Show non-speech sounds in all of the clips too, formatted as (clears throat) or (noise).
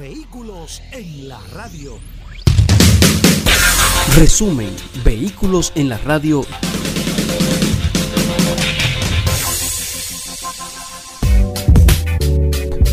Vehículos en la radio. Resumen, Vehículos en la radio.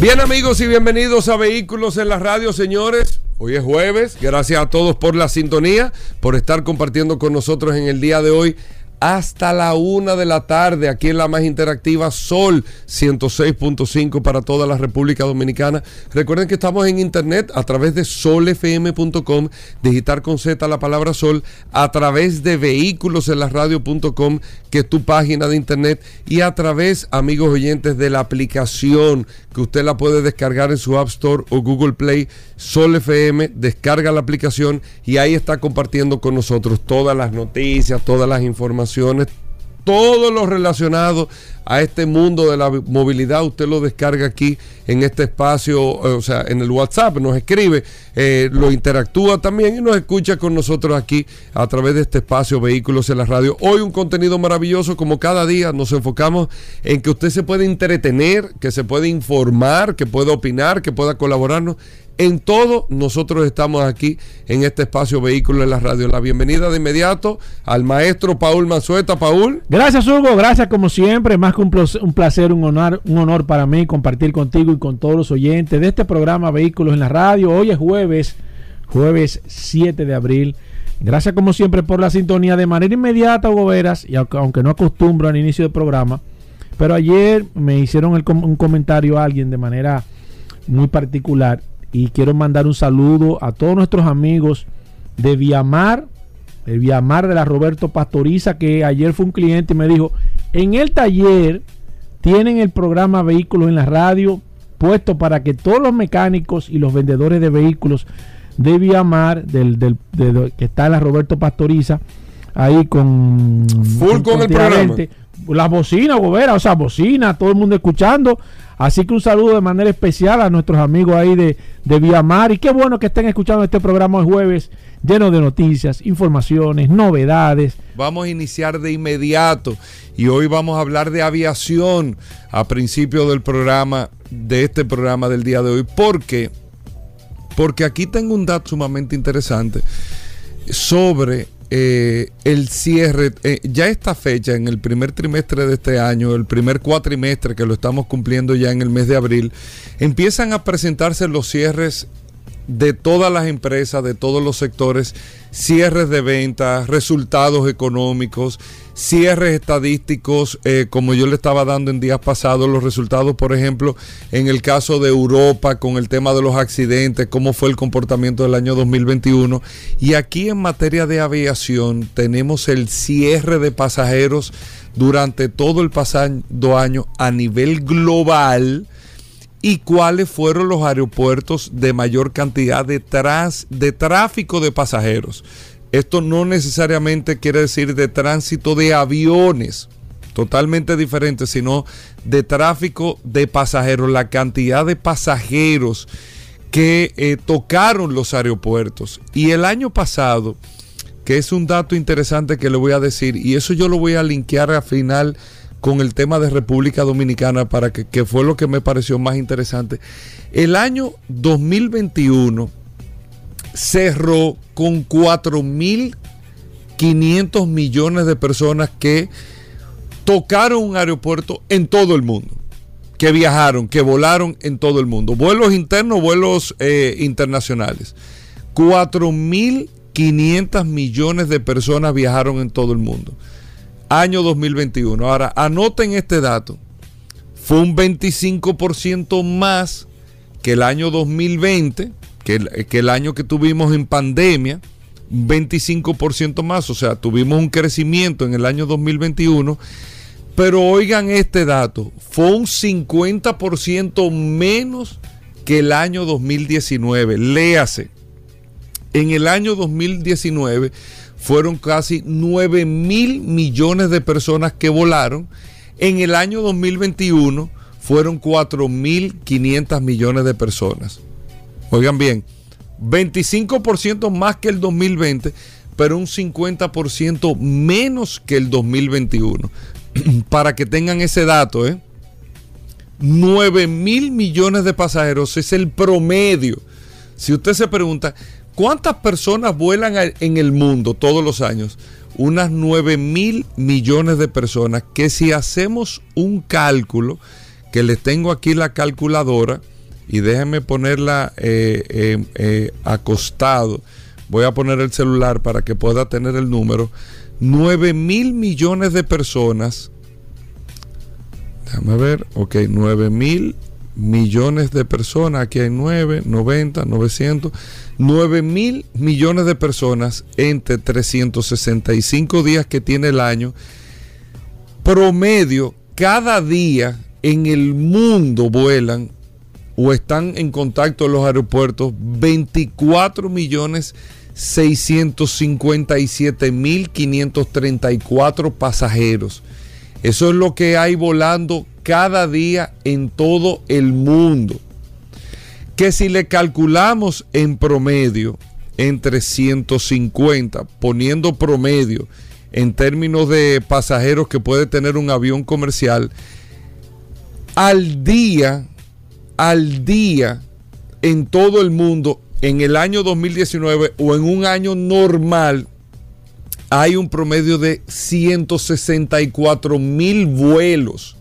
Bien amigos y bienvenidos a Vehículos en la radio, señores. Hoy es jueves, gracias a todos por la sintonía, por estar compartiendo con nosotros en el día de hoy hasta la una de la tarde aquí en la más interactiva Sol 106.5 para toda la República Dominicana. Recuerden que estamos en internet a través de solfm.com, digitar con Z la palabra Sol, a través de vehículos en la radio.com, que es tu página de internet, y a través, amigos oyentes, de la aplicación que usted la puede descargar en su App Store o Google Play, Sol FM, descarga la aplicación y ahí está compartiendo con nosotros todas las noticias, todas las informaciones todo lo relacionado a este mundo de la movilidad, usted lo descarga aquí en este espacio, eh, o sea, en el WhatsApp, nos escribe, eh, lo interactúa también y nos escucha con nosotros aquí a través de este espacio Vehículos en la Radio. Hoy un contenido maravilloso, como cada día nos enfocamos en que usted se puede entretener, que se puede informar, que pueda opinar, que pueda colaborarnos en todo, nosotros estamos aquí en este espacio Vehículo en la Radio. La bienvenida de inmediato al maestro Paul Manzueta. Paul. Gracias, Hugo. Gracias, como siempre. Más que un placer, un honor, un honor para mí compartir contigo y con todos los oyentes de este programa Vehículos en la Radio. Hoy es jueves, jueves 7 de abril. Gracias, como siempre, por la sintonía de manera inmediata, Hugo Veras, y aunque no acostumbro al inicio del programa, pero ayer me hicieron un comentario a alguien de manera muy particular y quiero mandar un saludo a todos nuestros amigos de Viamar, el Viamar de la Roberto Pastoriza, que ayer fue un cliente y me dijo, en el taller tienen el programa Vehículos en la Radio puesto para que todos los mecánicos y los vendedores de vehículos de Viamar, del, del, que está en la Roberto Pastoriza, ahí con... Full con, el programa. Las bocinas, Gobera, o sea, bocina, todo el mundo escuchando Así que un saludo de manera especial a nuestros amigos ahí de, de Viamar. Y qué bueno que estén escuchando este programa el jueves lleno de noticias, informaciones, novedades. Vamos a iniciar de inmediato y hoy vamos a hablar de aviación a principio del programa, de este programa del día de hoy. ¿Por qué? Porque aquí tengo un dato sumamente interesante sobre eh, el cierre, eh, ya esta fecha, en el primer trimestre de este año, el primer cuatrimestre que lo estamos cumpliendo ya en el mes de abril, empiezan a presentarse los cierres de todas las empresas, de todos los sectores, cierres de ventas, resultados económicos, cierres estadísticos, eh, como yo le estaba dando en días pasados, los resultados, por ejemplo, en el caso de Europa con el tema de los accidentes, cómo fue el comportamiento del año 2021. Y aquí en materia de aviación tenemos el cierre de pasajeros durante todo el pasado año a nivel global y cuáles fueron los aeropuertos de mayor cantidad de, de tráfico de pasajeros. Esto no necesariamente quiere decir de tránsito de aviones, totalmente diferente, sino de tráfico de pasajeros, la cantidad de pasajeros que eh, tocaron los aeropuertos. Y el año pasado, que es un dato interesante que le voy a decir, y eso yo lo voy a linkear al final con el tema de República Dominicana para que, que fue lo que me pareció más interesante. El año 2021 cerró con 4.500 millones de personas que tocaron un aeropuerto en todo el mundo, que viajaron, que volaron en todo el mundo, vuelos internos, vuelos eh, internacionales. 4.500 millones de personas viajaron en todo el mundo año 2021. Ahora, anoten este dato. Fue un 25% más que el año 2020, que el, año que tuvimos en pandemia, un 25% más, o sea, tuvimos un crecimiento en el año 2021, pero oigan este dato, fue un 50% menos que el año 2019. Léase, en el año 2019 fueron casi 9 mil millones de personas que volaron. En el año 2021 fueron 4 mil 500 millones de personas. Oigan bien, 25% más que el 2020, pero un 50% menos que el 2021. (clears throat) Para que tengan ese dato, ¿eh? 9 mil millones de pasajeros es el promedio. Si usted se pregunta, ¿cuántas personas vuelan en el mundo todos los años? Unas 9 mil millones de personas que si hacemos un cálculo, que les tengo aquí la calculadora, y déjenme ponerla eh, eh, eh, acostado, voy a poner el celular para que pueda tener el número, 9 mil millones de personas Déjame ver. Ok, 9 mil millones de personas. Aquí hay 9, 90, 900. 9 mil millones de personas entre 365 días que tiene el año. Promedio, cada día en el mundo vuelan o están en contacto en los aeropuertos 24 millones 657 mil 534 pasajeros. Eso es lo que hay volando cada día en todo el mundo. Que si le calculamos en promedio entre 150, poniendo promedio en términos de pasajeros que puede tener un avión comercial, al día, al día, en todo el mundo, en el año 2019 o en un año normal, hay un promedio de 164 mil vuelos.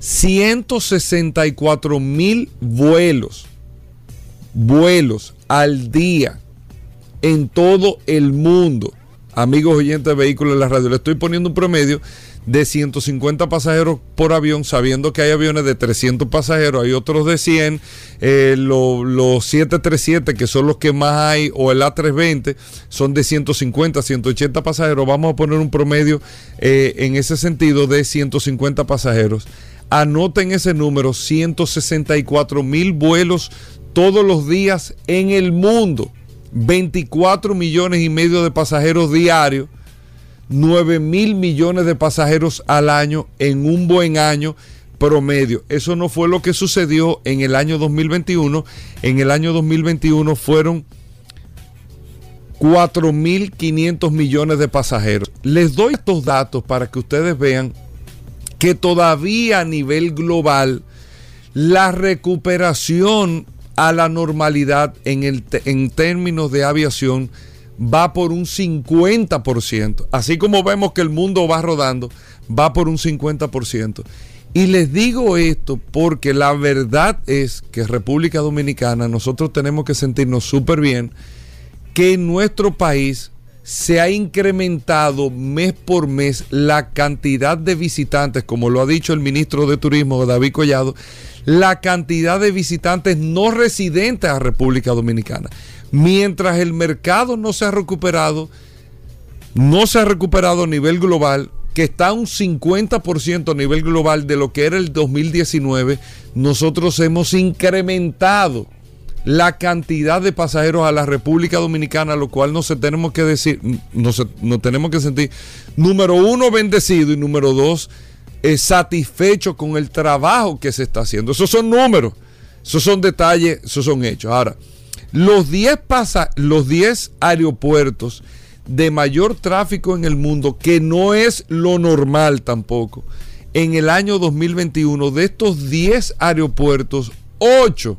164 mil vuelos. Vuelos al día en todo el mundo. Amigos oyentes de vehículos en la radio, le estoy poniendo un promedio de 150 pasajeros por avión, sabiendo que hay aviones de 300 pasajeros, hay otros de 100, eh, los 737 que son los que más hay, o el A320 son de 150, 180 pasajeros, vamos a poner un promedio eh, en ese sentido de 150 pasajeros. Anoten ese número, 164 mil vuelos todos los días en el mundo, 24 millones y medio de pasajeros diarios 9 mil millones de pasajeros al año en un buen año promedio. Eso no fue lo que sucedió en el año 2021. En el año 2021 fueron 4.500 millones de pasajeros. Les doy estos datos para que ustedes vean que todavía a nivel global la recuperación a la normalidad en, el, en términos de aviación va por un 50%. Así como vemos que el mundo va rodando, va por un 50%. Y les digo esto porque la verdad es que República Dominicana nosotros tenemos que sentirnos súper bien que en nuestro país se ha incrementado mes por mes la cantidad de visitantes, como lo ha dicho el ministro de Turismo David Collado, la cantidad de visitantes no residentes a República Dominicana mientras el mercado no se ha recuperado, no se ha recuperado a nivel global, que está un 50% a nivel global de lo que era el 2019, nosotros hemos incrementado la cantidad de pasajeros a la República Dominicana, lo cual no se tenemos que decir, no, se, tenemos que sentir, número uno, bendecido y número dos, satisfecho con el trabajo que se está haciendo. Esos son números, esos son detalles, esos son hechos. Ahora, los 10 los 10 aeropuertos de mayor tráfico en el mundo, que no es lo normal tampoco. En el año 2021, de estos 10 aeropuertos, 8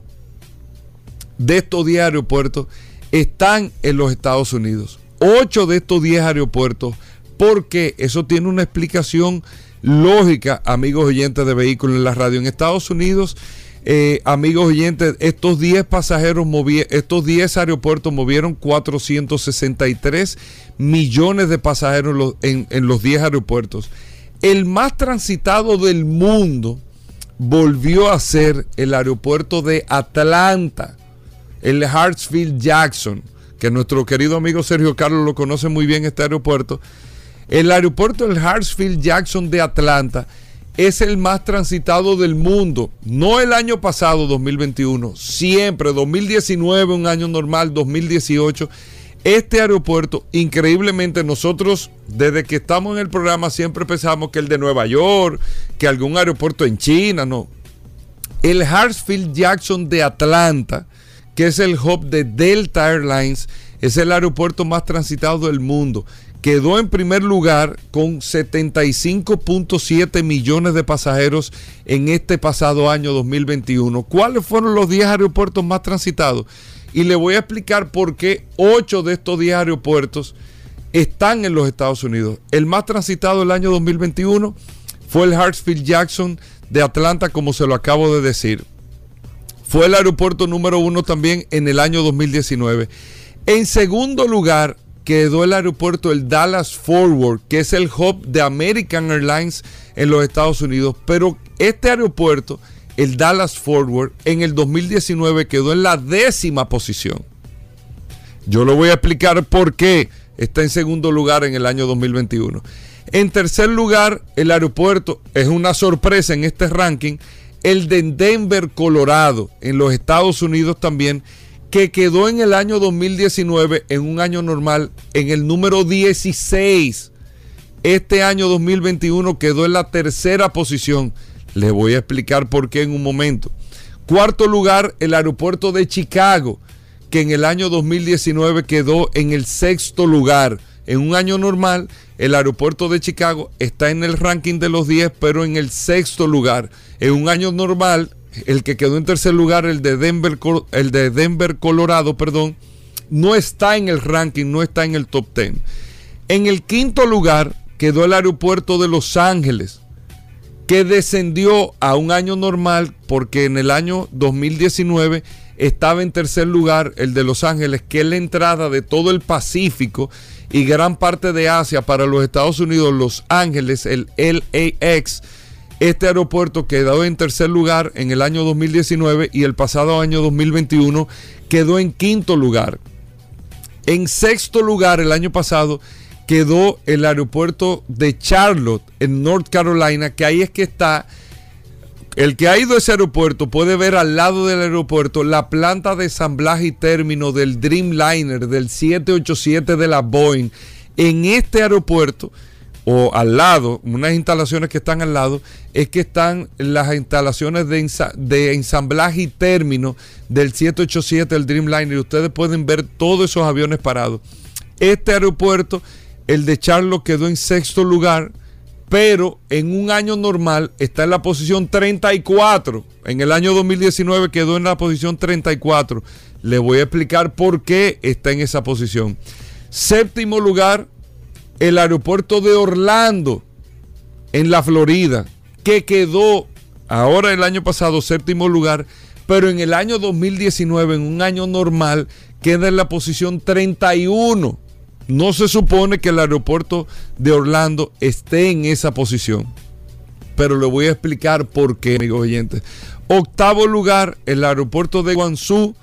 de estos 10 aeropuertos están en los Estados Unidos. 8 de estos 10 aeropuertos, porque eso tiene una explicación lógica, amigos oyentes de vehículos en la radio. En Estados Unidos eh, amigos oyentes, estos 10 pasajeros estos 10 aeropuertos movieron 463 millones de pasajeros en, en los 10 aeropuertos. El más transitado del mundo volvió a ser el aeropuerto de Atlanta, el Hartsfield Jackson, que nuestro querido amigo Sergio Carlos lo conoce muy bien este aeropuerto. El aeropuerto del Hartsfield Jackson de Atlanta es el más transitado del mundo. No el año pasado, 2021, siempre, 2019, un año normal, 2018. Este aeropuerto, increíblemente, nosotros desde que estamos en el programa siempre pensamos que el de Nueva York, que algún aeropuerto en China, no. El Hartsfield Jackson de Atlanta, que es el hub de Delta Airlines, es el aeropuerto más transitado del mundo quedó en primer lugar con 75.7 millones de pasajeros en este pasado año 2021. ¿Cuáles fueron los 10 aeropuertos más transitados? Y le voy a explicar por qué 8 de estos 10 aeropuertos están en los Estados Unidos. El más transitado del año 2021 fue el Hartsfield Jackson de Atlanta, como se lo acabo de decir. Fue el aeropuerto número uno también en el año 2019. En segundo lugar, quedó el aeropuerto el Dallas Forward, que es el hub de American Airlines en los Estados Unidos. Pero este aeropuerto, el Dallas Forward, en el 2019 quedó en la décima posición. Yo lo voy a explicar por qué está en segundo lugar en el año 2021. En tercer lugar, el aeropuerto es una sorpresa en este ranking, el de Denver, Colorado, en los Estados Unidos también que quedó en el año 2019, en un año normal, en el número 16. Este año 2021 quedó en la tercera posición. Les voy a explicar por qué en un momento. Cuarto lugar, el aeropuerto de Chicago, que en el año 2019 quedó en el sexto lugar. En un año normal, el aeropuerto de Chicago está en el ranking de los 10, pero en el sexto lugar. En un año normal, el que quedó en tercer lugar, el de Denver, el de Denver, Colorado, perdón, no está en el ranking, no está en el top 10. En el quinto lugar quedó el aeropuerto de Los Ángeles, que descendió a un año normal porque en el año 2019 estaba en tercer lugar el de Los Ángeles, que es la entrada de todo el Pacífico y gran parte de Asia para los Estados Unidos, Los Ángeles, el LAX este aeropuerto quedó en tercer lugar en el año 2019 y el pasado año 2021 quedó en quinto lugar. En sexto lugar el año pasado quedó el aeropuerto de Charlotte en North Carolina, que ahí es que está. El que ha ido a ese aeropuerto puede ver al lado del aeropuerto la planta de ensamblaje y término del Dreamliner, del 787 de la Boeing. En este aeropuerto o al lado, unas instalaciones que están al lado, es que están las instalaciones de, ensamblaje y término del 787, el Dreamliner, y ustedes pueden ver todos esos aviones parados. Este aeropuerto, el de Charlotte, quedó en sexto lugar, pero en un año normal está en la posición 34. En el año 2019 quedó en la posición 34. Le voy a explicar por qué está en esa posición. Séptimo lugar, el aeropuerto de Orlando, en la Florida, que quedó ahora el año pasado séptimo lugar, pero en el año 2019, en un año normal, queda en la posición 31. No se supone que el aeropuerto de Orlando esté en esa posición. Pero le voy a explicar por qué, amigos oyentes. Octavo lugar, el aeropuerto de Guangzhou.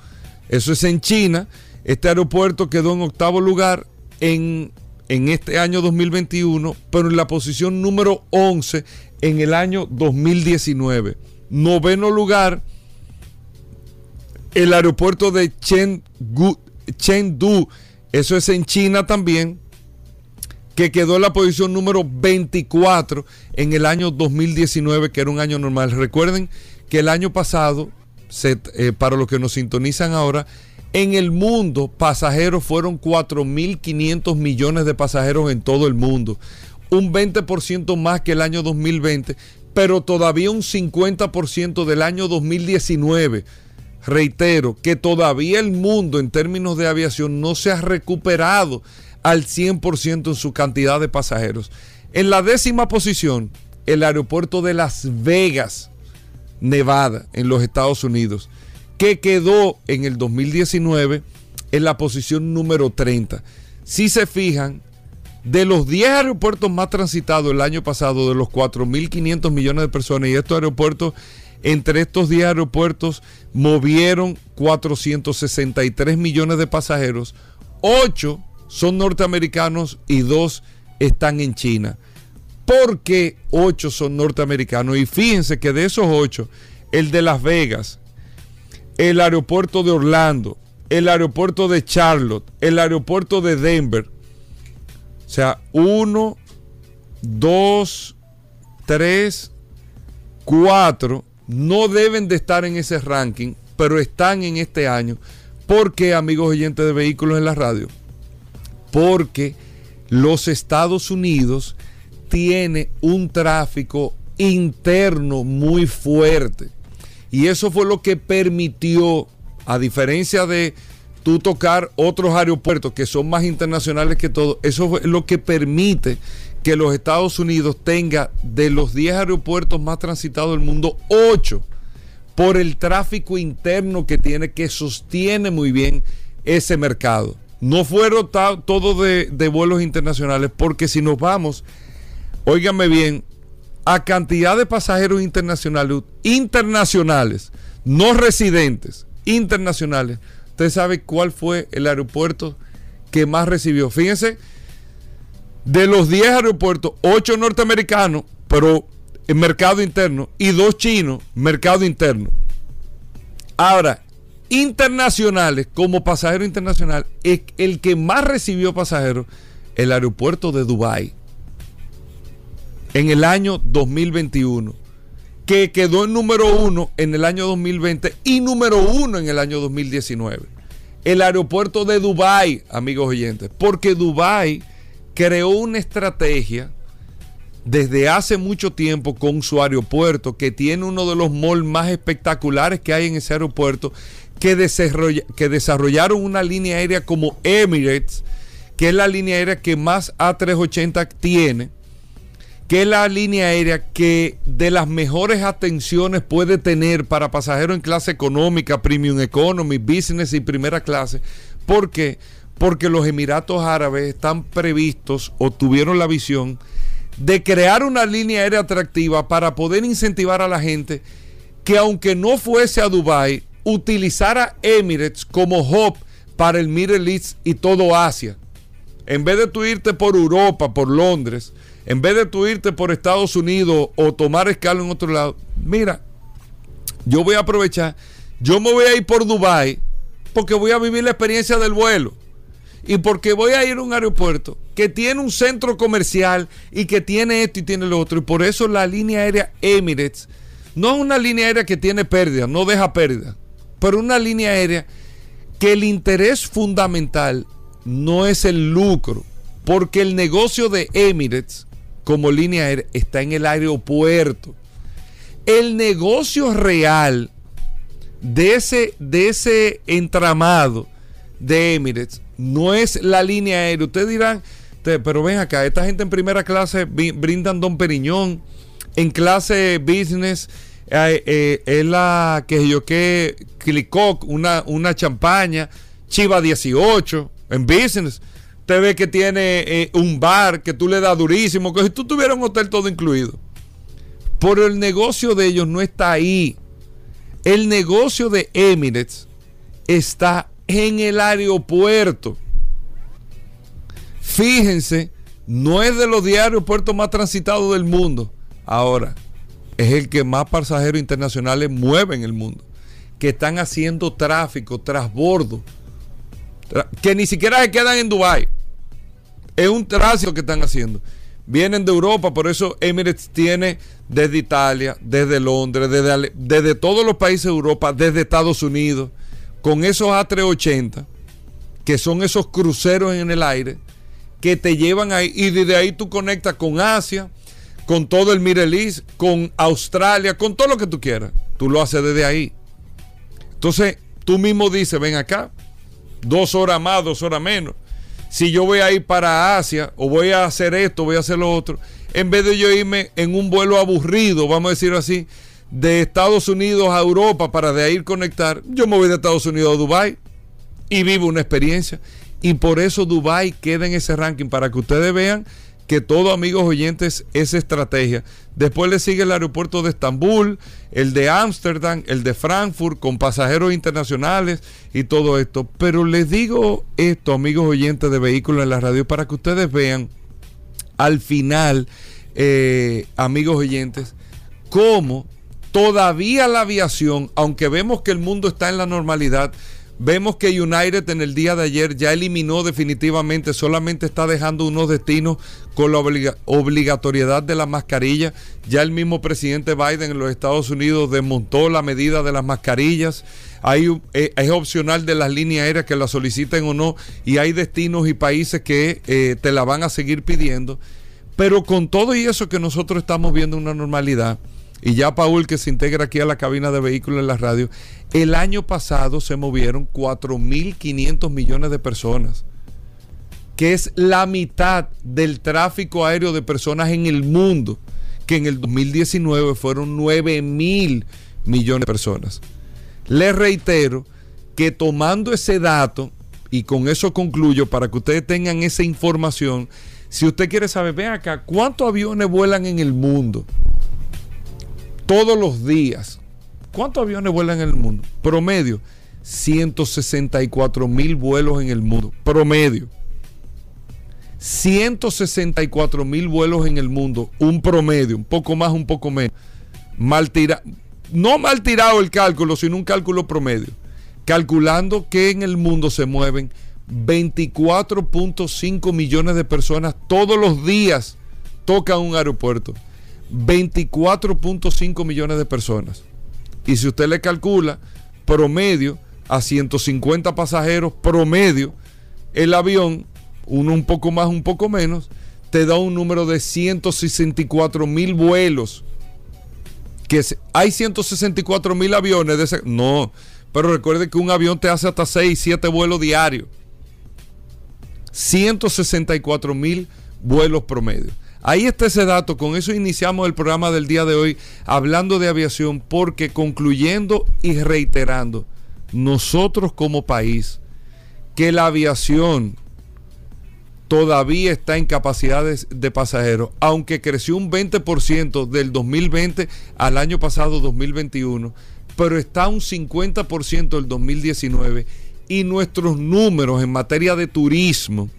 Eso es en China. Este aeropuerto quedó en octavo lugar en en este año 2021, pero en la posición número 11 en el año 2019. Noveno lugar, el aeropuerto de Chengdu, eso es en China también, que quedó en la posición número 24 en el año 2019, que era un año normal. Recuerden que el año pasado, eh, para los que nos sintonizan ahora, en el mundo, pasajeros fueron 4.500 millones de pasajeros en todo el mundo. Un 20% más que el año 2020, pero todavía un 50% del año 2019. Reitero que todavía el mundo en términos de aviación no se ha recuperado al 100% en su cantidad de pasajeros. En la décima posición, el aeropuerto de Las Vegas, Nevada, en los Estados Unidos que quedó en el 2019 en la posición número 30. Si se fijan, de los 10 aeropuertos más transitados el año pasado, de los 4.500 millones de personas, y estos aeropuertos, entre estos 10 aeropuertos, movieron 463 millones de pasajeros, 8 son norteamericanos y 2 están en China. porque ocho son norteamericanos. Y fíjense que de esos ocho, el de Las Vegas, el aeropuerto de Orlando, el aeropuerto de Charlotte, el aeropuerto de Denver. O sea, uno, dos, tres, cuatro no deben de estar en ese ranking, pero están en este año. ¿Por qué, amigos oyentes de vehículos en la radio? Porque los Estados Unidos tiene un tráfico interno muy fuerte. Y eso fue lo que permitió, a diferencia de tú tocar otros aeropuertos que son más internacionales que todo, eso fue lo que permite que los Estados Unidos tenga de los 10 aeropuertos más transitados del mundo, 8 por el tráfico interno que tiene, que sostiene muy bien ese mercado. No fueron todos de, de vuelos internacionales, porque si nos vamos, óigame bien, a cantidad de pasajeros internacionales, internacionales, no residentes, internacionales, usted sabe cuál fue el aeropuerto que más recibió. Fíjense, de los 10 aeropuertos, 8 norteamericanos, pero en mercado interno, y 2 chinos, mercado interno. Ahora, internacionales, como pasajero internacional, es el que más recibió pasajeros, el aeropuerto de Dubái, en el año 2021, que quedó en número uno en el año 2020 y número uno en el año 2019. El aeropuerto de Dubái, amigos oyentes, porque Dubái creó una estrategia desde hace mucho tiempo con su aeropuerto, que tiene uno de los malls más espectaculares que hay en ese aeropuerto, que, que desarrollaron una línea aérea como Emirates, que es la línea aérea que más A380 tiene, que es la línea aérea que de las mejores atenciones puede tener para pasajeros en clase económica, premium economy, business y primera clase. ¿Por qué? porque los Emiratos Árabes están previstos o tuvieron la visión de crear una línea aérea atractiva para poder incentivar a la gente que aunque no fuese a Dubai utilizara Emirates como hub para el Middle East y todo Asia. En vez de tú irte por Europa, por Londres, en vez de tú irte por Estados Unidos o tomar escala en otro lado, mira, yo voy a aprovechar, yo me voy a ir por Dubai porque voy a vivir la experiencia del vuelo y porque voy a ir a un aeropuerto que tiene un centro comercial y que tiene esto y tiene lo otro. Y por eso la línea aérea Emirates no es una línea aérea que tiene pérdida, no deja pérdida, pero una línea aérea que el interés fundamental no es el lucro, porque el negocio de Emirates como línea aérea está en el aeropuerto. El negocio real de ese, de ese entramado de Emirates no es la línea aérea. Ustedes dirán, pero ven acá, esta gente en primera clase brindan Don Periñón, en clase business eh, es la que yo que Clicoc, una, una champaña, Chiva 18, en business. Usted ve que tiene eh, un bar que tú le das durísimo, que si tú tuvieras un hotel todo incluido. Pero el negocio de ellos no está ahí. El negocio de Emirates está en el aeropuerto. Fíjense, no es de los 10 aeropuertos más transitados del mundo. Ahora, es el que más pasajeros internacionales mueve en el mundo. Que están haciendo tráfico, trasbordo. Que ni siquiera se quedan en Dubái. Es un tránsito que están haciendo. Vienen de Europa, por eso Emirates tiene desde Italia, desde Londres, desde, desde todos los países de Europa, desde Estados Unidos con esos A380, que son esos cruceros en el aire, que te llevan ahí y desde ahí tú conectas con Asia, con todo el East, con Australia, con todo lo que tú quieras. Tú lo haces desde ahí. Entonces, tú mismo dices, ven acá, dos horas más, dos horas menos. Si yo voy a ir para Asia o voy a hacer esto, voy a hacer lo otro, en vez de yo irme en un vuelo aburrido, vamos a decirlo así, de Estados Unidos a Europa para de ahí conectar, yo me voy de Estados Unidos a Dubai y vivo una experiencia. Y por eso Dubai queda en ese ranking para que ustedes vean que todo, amigos oyentes, es estrategia. Después le sigue el aeropuerto de Estambul, el de Ámsterdam, el de Frankfurt, con pasajeros internacionales y todo esto. Pero les digo esto, amigos oyentes de vehículos en la radio, para que ustedes vean al final eh, amigos oyentes, cómo todavía la aviación, aunque vemos que el mundo está en la normalidad, Vemos que United en el día de ayer ya eliminó definitivamente, solamente está dejando unos destinos con la obligatoriedad de la mascarilla. Ya el mismo presidente Biden en los Estados Unidos desmontó la medida de las mascarillas. Hay, eh, es opcional de las líneas aéreas que la soliciten o no y hay destinos y países que eh, te la van a seguir pidiendo. Pero con todo y eso que nosotros estamos viendo una normalidad, y ya Paul que se integra aquí a la cabina de vehículos en la radio, el año pasado se movieron 4.500 millones de personas, que es la mitad del tráfico aéreo de personas en el mundo, que en el 2019 fueron 9.000 millones de personas. Les reitero que tomando ese dato, y con eso concluyo, para que ustedes tengan esa información, si usted quiere saber, ven acá, ¿cuántos aviones vuelan en el mundo? Todos los días. ¿Cuántos aviones vuelan en el mundo? Promedio, 164 mil vuelos en el mundo. Promedio. 164 mil vuelos en el mundo. Un promedio, un poco más, un poco menos. Mal tirado. No mal tirado el cálculo, sino un cálculo promedio. Calculando que en el mundo se mueven 24.5 millones de personas todos los días tocan un aeropuerto. 24.5 millones de personas. Y si usted le calcula promedio a 150 pasajeros promedio, el avión, uno un poco más, un poco menos, te da un número de 164 mil vuelos. Que hay 164 mil aviones de ese, No, pero recuerde que un avión te hace hasta 6, 7 vuelos diarios. 164 mil vuelos promedio. Ahí está ese dato, con eso iniciamos el programa del día de hoy hablando de aviación porque concluyendo y reiterando, nosotros como país, que la aviación todavía está en capacidades de pasajeros, aunque creció un 20% del 2020 al año pasado 2021, pero está un 50% del 2019 y nuestros números en materia de turismo,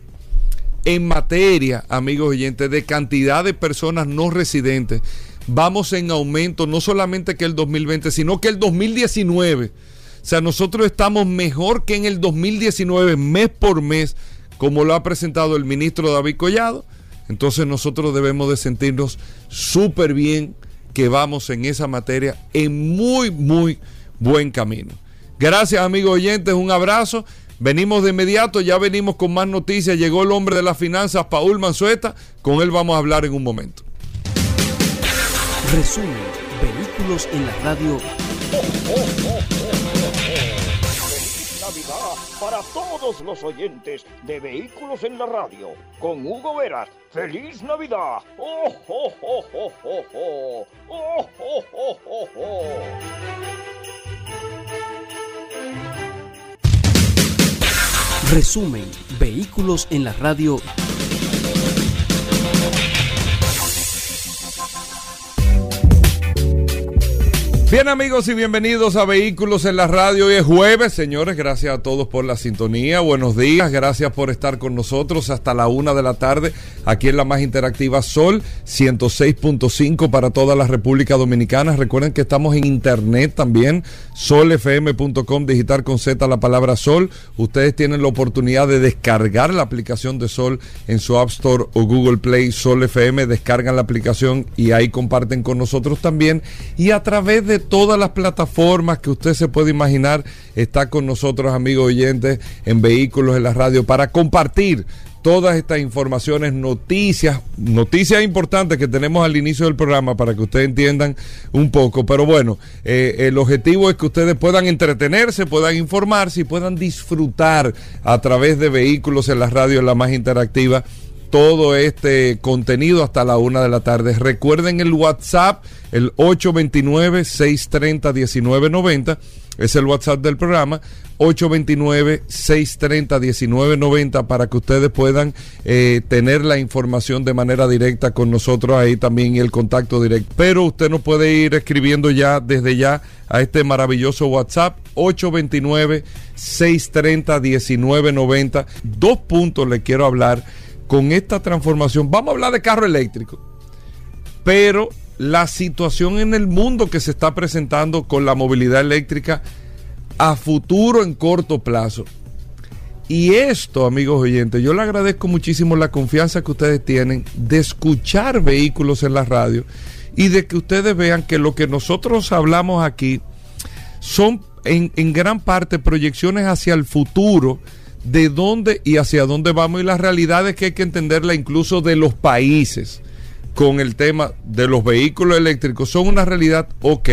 en materia, amigos oyentes, de cantidad de personas no residentes, vamos en aumento, no solamente que el 2020, sino que el 2019. O sea, nosotros estamos mejor que en el 2019, mes por mes, como lo ha presentado el ministro David Collado. Entonces nosotros debemos de sentirnos súper bien que vamos en esa materia en muy, muy buen camino. Gracias amigos oyentes, un abrazo. Venimos de inmediato, ya venimos con más noticias. Llegó el hombre de las finanzas, Paul Manzueta. Con él vamos a hablar en un momento. Resumen, vehículos en la radio. Navidad para todos los oyentes de Vehículos en la Radio. Con Hugo Veras. ¡Feliz Navidad! ¡Oh, oh, oh, oh, oh, oh! ¡Oh, oh, oh, oh, oh! Resumen, vehículos en la radio Bien amigos y bienvenidos a Vehículos en la Radio. Hoy es jueves, señores, gracias a todos por la sintonía. Buenos días, gracias por estar con nosotros hasta la una de la tarde aquí en la más interactiva Sol 106.5 para toda la República Dominicana. Recuerden que estamos en internet también, solfm.com, digital con Z la palabra Sol. Ustedes tienen la oportunidad de descargar la aplicación de Sol en su App Store o Google Play Sol FM, descargan la aplicación y ahí comparten con nosotros también. Y a través de todas las plataformas que usted se puede imaginar, está con nosotros, amigos oyentes, en Vehículos en la Radio para compartir todas estas informaciones, noticias, noticias importantes que tenemos al inicio del programa para que ustedes entiendan un poco. Pero bueno, eh, el objetivo es que ustedes puedan entretenerse, puedan informarse y puedan disfrutar a través de vehículos en la radio, la más interactiva, todo este contenido hasta la una de la tarde. Recuerden el WhatsApp, el 829-630-1990. Es el WhatsApp del programa. 829-630-1990 para que ustedes puedan eh, tener la información de manera directa con nosotros ahí también y el contacto directo. Pero usted nos puede ir escribiendo ya desde ya a este maravilloso WhatsApp 829-630-1990. Dos puntos le quiero hablar con esta transformación. Vamos a hablar de carro eléctrico. pero la situación en el mundo que se está presentando con la movilidad eléctrica a futuro en corto plazo. Y esto, amigos oyentes, yo le agradezco muchísimo la confianza que ustedes tienen de escuchar vehículos en la radio y de que ustedes vean que lo que nosotros hablamos aquí son en, en gran parte proyecciones hacia el futuro de dónde y hacia dónde vamos y las realidades que hay que entenderla incluso de los países con el tema de los vehículos eléctricos son una realidad, ok,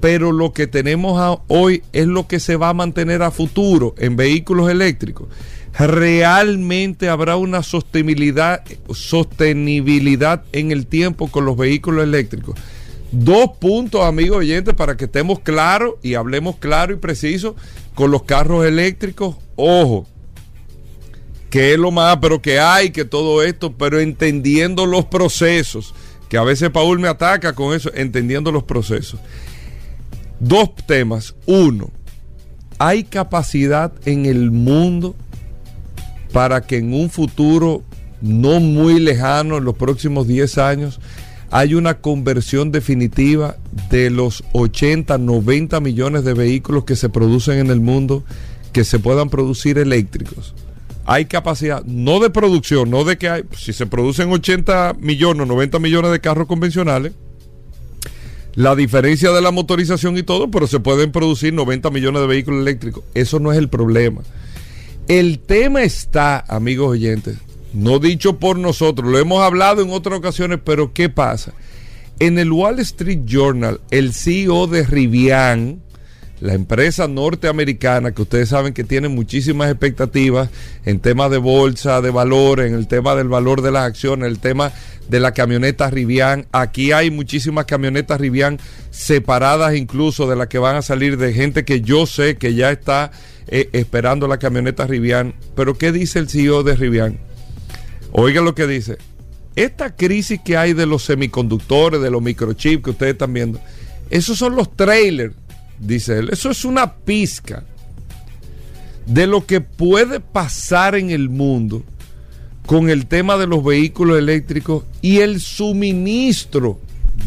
pero lo que tenemos hoy es lo que se va a mantener a futuro en vehículos eléctricos. Realmente habrá una sostenibilidad, sostenibilidad en el tiempo con los vehículos eléctricos. Dos puntos, amigos oyentes, para que estemos claros y hablemos claro y preciso con los carros eléctricos. Ojo, que es lo más, pero que hay, que todo esto, pero entendiendo los procesos, que a veces Paul me ataca con eso, entendiendo los procesos. Dos temas. Uno, hay capacidad en el mundo para que en un futuro no muy lejano, en los próximos 10 años, hay una conversión definitiva de los 80, 90 millones de vehículos que se producen en el mundo que se puedan producir eléctricos. Hay capacidad, no de producción, no de que hay, si se producen 80 millones, 90 millones de carros convencionales, la diferencia de la motorización y todo, pero se pueden producir 90 millones de vehículos eléctricos. Eso no es el problema. El tema está, amigos oyentes, no dicho por nosotros, lo hemos hablado en otras ocasiones, pero ¿qué pasa? En el Wall Street Journal, el CEO de Rivian, la empresa norteamericana que ustedes saben que tiene muchísimas expectativas en temas de bolsa, de valor, en el tema del valor de las acciones, el tema de la camioneta Rivian. Aquí hay muchísimas camionetas Rivian separadas incluso de las que van a salir de gente que yo sé que ya está eh, esperando la camioneta Rivian. Pero ¿qué dice el CEO de Rivian? Oiga lo que dice. Esta crisis que hay de los semiconductores, de los microchips que ustedes están viendo, esos son los trailers, dice él. Eso es una pizca de lo que puede pasar en el mundo con el tema de los vehículos eléctricos y el suministro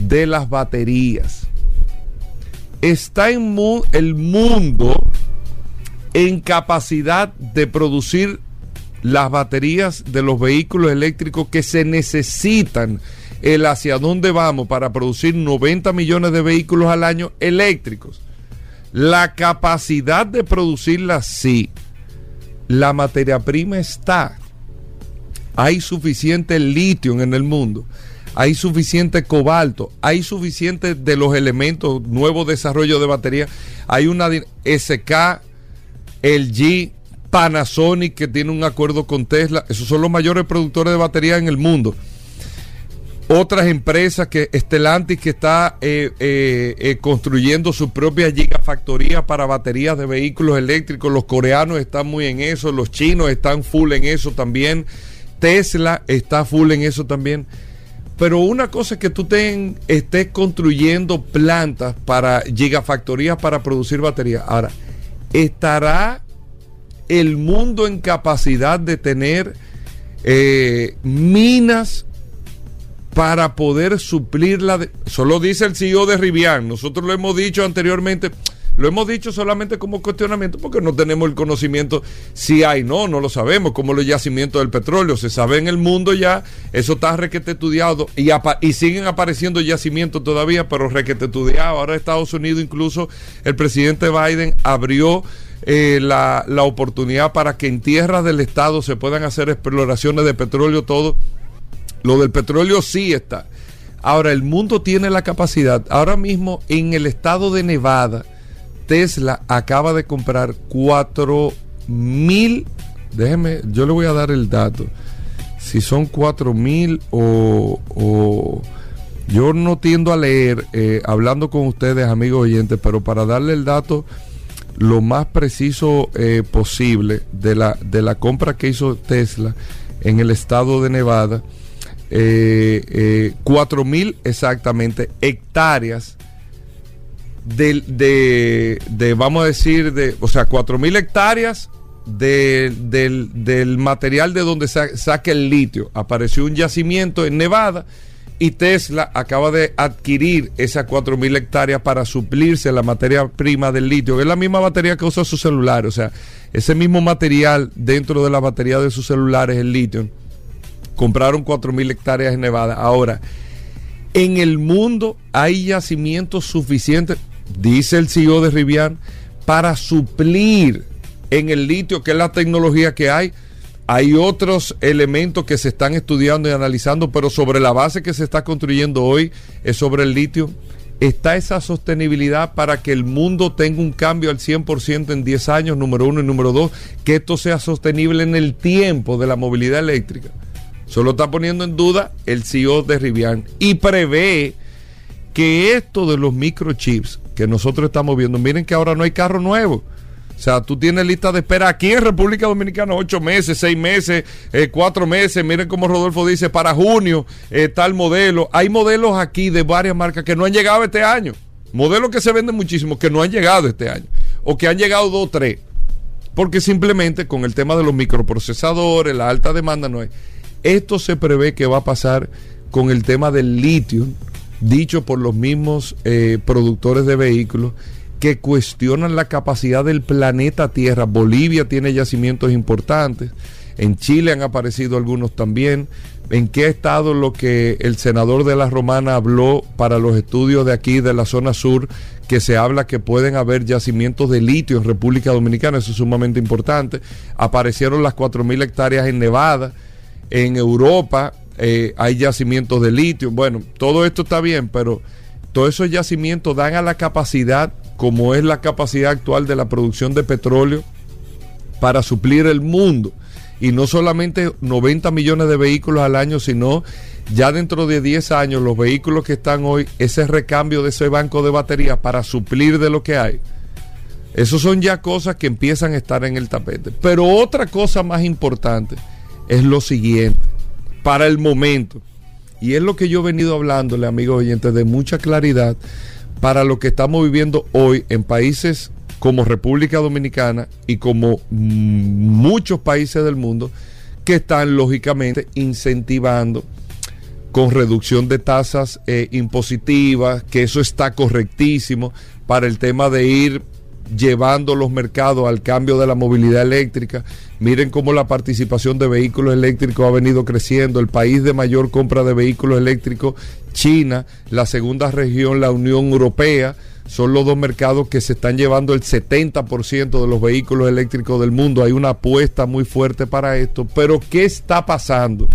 de las baterías. Está en el mundo en capacidad de producir las baterías de los vehículos eléctricos que se necesitan, el hacia dónde vamos para producir 90 millones de vehículos al año eléctricos. La capacidad de producirlas sí. La materia prima está. Hay suficiente litio en el mundo. Hay suficiente cobalto. Hay suficiente de los elementos, nuevo desarrollo de batería. Hay una SK, LG, Panasonic que tiene un acuerdo con Tesla. Esos son los mayores productores de baterías en el mundo. Otras empresas que Stellantis que está eh, eh, eh, construyendo su propia gigafactoría para baterías de vehículos eléctricos. Los coreanos están muy en eso, los chinos están full en eso también. Tesla está full en eso también. Pero una cosa es que tú ten- estés construyendo plantas para gigafactorías para producir baterías. Ahora, ¿estará el mundo en capacidad de tener minas para poder suplirla? De, solo dice el CEO de Rivian. Nosotros lo hemos dicho anteriormente. Lo hemos dicho solamente como cuestionamiento porque no tenemos el conocimiento si hay, no, no lo sabemos, como los yacimientos del petróleo, se sabe en el mundo ya, eso está requete estudiado y, y siguen apareciendo yacimientos todavía, pero requete estudiado. Ahora Estados Unidos, incluso el presidente Biden abrió eh, la, la oportunidad para que en tierras del Estado se puedan hacer exploraciones de petróleo, todo. Lo del petróleo sí está. Ahora, el mundo tiene la capacidad. Ahora mismo en el estado de Nevada, Tesla acaba de comprar 4 mil. Déjeme, yo le voy a dar el dato. Si son 4 mil o, Yo no tiendo a leer eh, hablando con ustedes, amigos oyentes, pero para darle el dato lo más preciso eh, posible de la, de la compra que hizo Tesla en el estado de Nevada, eh, eh, 4 mil exactamente hectáreas de, de, vamos a decir, de, o sea, 4 mil hectáreas de- del, del material de donde sa- saca el litio. Apareció un yacimiento en Nevada y Tesla acaba de adquirir esas 4.000 hectáreas para suplirse la materia prima del litio, que es la misma batería que usa su celular. O sea, ese mismo material dentro de la batería de sus celulares, el litio. Compraron 4.000 hectáreas en Nevada. Ahora, en el mundo hay yacimientos suficientes, dice el CEO de Rivian, para suplir en el litio, que es la tecnología que hay. Hay otros elementos que se están estudiando y analizando, pero sobre la base que se está construyendo hoy es sobre el litio. Está esa sostenibilidad para que el mundo tenga un cambio al 100% en 10 años, número uno y número dos, que esto sea sostenible en el tiempo de la movilidad eléctrica. Solo está poniendo en duda el CEO de Rivian y prevé que esto de los microchips que nosotros estamos viendo, miren que ahora no hay carro nuevo. O sea, tú tienes lista de espera aquí en República Dominicana ocho meses, seis meses, eh, cuatro meses. Miren como Rodolfo dice, para junio eh, tal modelo. Hay modelos aquí de varias marcas que no han llegado este año. Modelos que se venden muchísimo que no han llegado este año. O que han llegado dos o tres. Porque simplemente con el tema de los microprocesadores, la alta demanda no hay. Esto se prevé que va a pasar con el tema del litio, dicho por los mismos eh, productores de vehículos que cuestionan la capacidad del planeta Tierra. Bolivia tiene yacimientos importantes, en Chile han aparecido algunos también. ¿En qué estado lo que el senador de la Romana habló para los estudios de aquí, de la zona sur, que se habla que pueden haber yacimientos de litio en República Dominicana? Eso es sumamente importante. Aparecieron las 4.000 hectáreas en Nevada en Europa eh, hay yacimientos de litio. Bueno, todo esto está bien, pero todos esos yacimientos dan a la capacidad, como es la capacidad actual de la producción de petróleo, para suplir el mundo. Y no solamente 90 millones de vehículos al año, sino ya dentro de 10 años los vehículos que están hoy, ese recambio de ese banco de baterías para suplir de lo que hay. Esos son ya cosas que empiezan a estar en el tapete. Pero otra cosa más importante es lo siguiente, para el momento, y es lo que yo he venido hablándole, amigos oyentes, de mucha claridad para lo que estamos viviendo hoy en países como República Dominicana y como muchos países del mundo que están lógicamente incentivando con reducción de tasas eh, impositivas, que eso está correctísimo para el tema de ir llevando los mercados al cambio de la movilidad eléctrica. Miren cómo la participación de vehículos eléctricos ha venido creciendo. El país de mayor compra de vehículos eléctricos, China, la segunda región, la Unión Europea, son los dos mercados que se están llevando el 70% de los vehículos eléctricos del mundo. Hay una apuesta muy fuerte para esto. Pero ¿qué está pasando?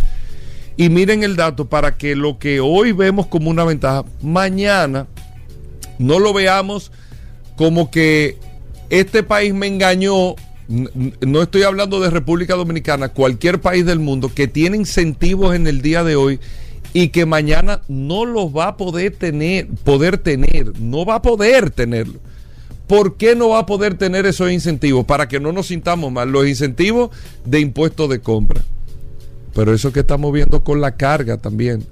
Y miren el dato para que lo que hoy vemos como una ventaja, mañana no lo veamos como que este país me engañó, no estoy hablando de República Dominicana, cualquier país del mundo que tiene incentivos en el día de hoy y que mañana no los va a poder tener, poder tener, no va a poder tenerlo. ¿Por qué no va a poder tener esos incentivos? Para que no nos sintamos mal. Los incentivos de impuestos de compra. Pero eso que estamos viendo con la carga también.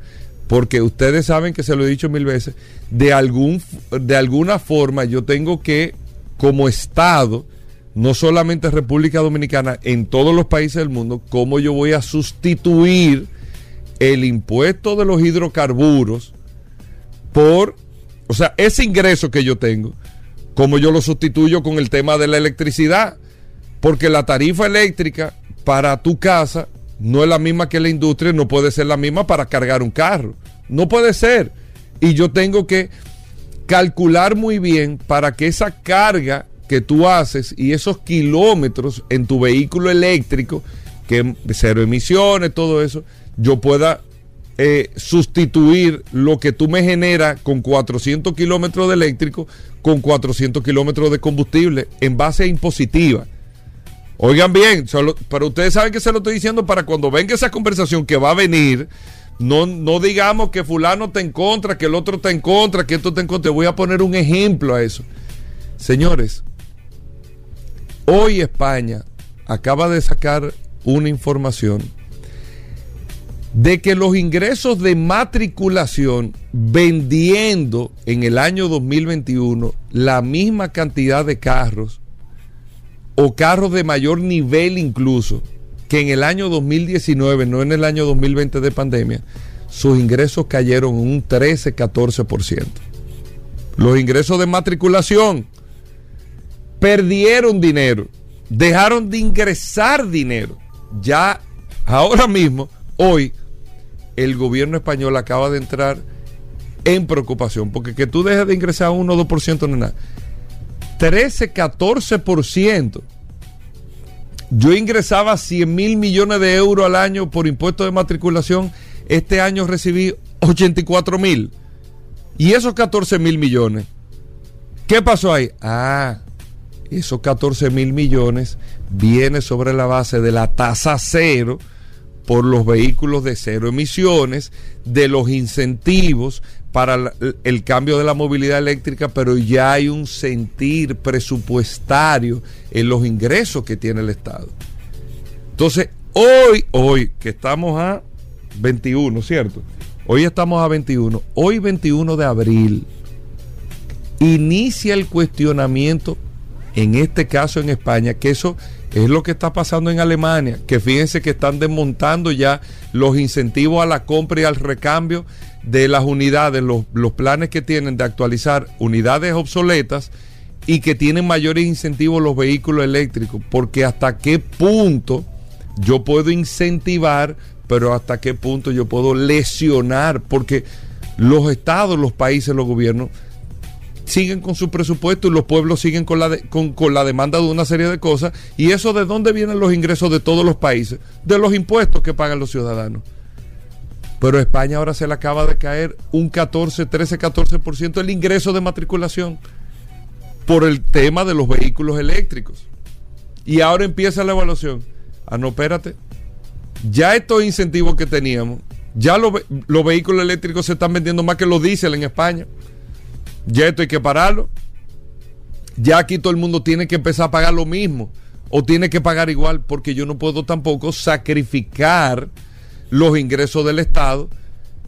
Porque ustedes saben que se lo he dicho mil veces, de, algún, de alguna forma yo tengo que, como Estado, no solamente República Dominicana, en todos los países del mundo, cómo yo voy a sustituir el impuesto de los hidrocarburos por, o sea, ese ingreso que yo tengo, como yo lo sustituyo con el tema de la electricidad. Porque la tarifa eléctrica para tu casa no es la misma que la industria, no puede ser la misma para cargar un carro. No puede ser. Y yo tengo que calcular muy bien para que esa carga que tú haces y esos kilómetros en tu vehículo eléctrico, que cero emisiones, todo eso, yo pueda eh, sustituir lo que tú me generas con 400 kilómetros de eléctrico con 400 kilómetros de combustible en base impositiva. Oigan bien, pero ustedes saben que se lo estoy diciendo para cuando venga esa conversación que va a venir, no, no digamos que fulano está en contra, que el otro está en contra, que esto está en contra. Te voy a poner un ejemplo a eso. Señores, hoy España acaba de sacar una información de que los ingresos de matriculación vendiendo en el año 2021 la misma cantidad de carros o carros de mayor nivel incluso, que en el año 2019, no en el año 2020 de pandemia, sus ingresos cayeron un 13-14%. Los ingresos de matriculación perdieron dinero, dejaron de ingresar dinero. Ya ahora mismo, hoy, el gobierno español acaba de entrar en preocupación, porque que tú dejes de ingresar 1 o 2% no es nada. 13, 14%. Yo ingresaba 100 mil millones de euros al año por impuestos de matriculación. Este año recibí 84 mil. Y esos 14 mil millones. ¿Qué pasó ahí? Ah, esos 14 mil millones viene sobre la base de la tasa cero por los vehículos de cero emisiones, de los incentivos para el cambio de la movilidad eléctrica, pero ya hay un sentir presupuestario en los ingresos que tiene el Estado. Entonces, hoy, hoy, que estamos a 21, ¿cierto? Hoy estamos a 21. Hoy 21 de abril inicia el cuestionamiento, en este caso en España, que eso es lo que está pasando en Alemania, que fíjense que están desmontando ya los incentivos a la compra y al recambio de las unidades, los, los planes que tienen de actualizar unidades obsoletas y que tienen mayores incentivos los vehículos eléctricos, porque hasta qué punto yo puedo incentivar pero hasta qué punto yo puedo lesionar, porque los estados, los países, los gobiernos siguen con su presupuesto y los pueblos siguen con la, con, con, la demanda de una serie de cosas. ¿Y eso de dónde vienen los ingresos de todos los países? De los impuestos que pagan los ciudadanos. Pero España ahora se le acaba de caer un 14, 13, 14% el ingreso de matriculación por el tema de los vehículos eléctricos. Y ahora empieza la evaluación. Ah, no, espérate ya estos incentivos que teníamos, ya los, vehículos eléctricos se están vendiendo más que los diésel en España. Ya esto hay que pararlo. Ya aquí todo el mundo tiene que empezar a pagar lo mismo o tiene que pagar igual porque yo no puedo tampoco sacrificar los ingresos del Estado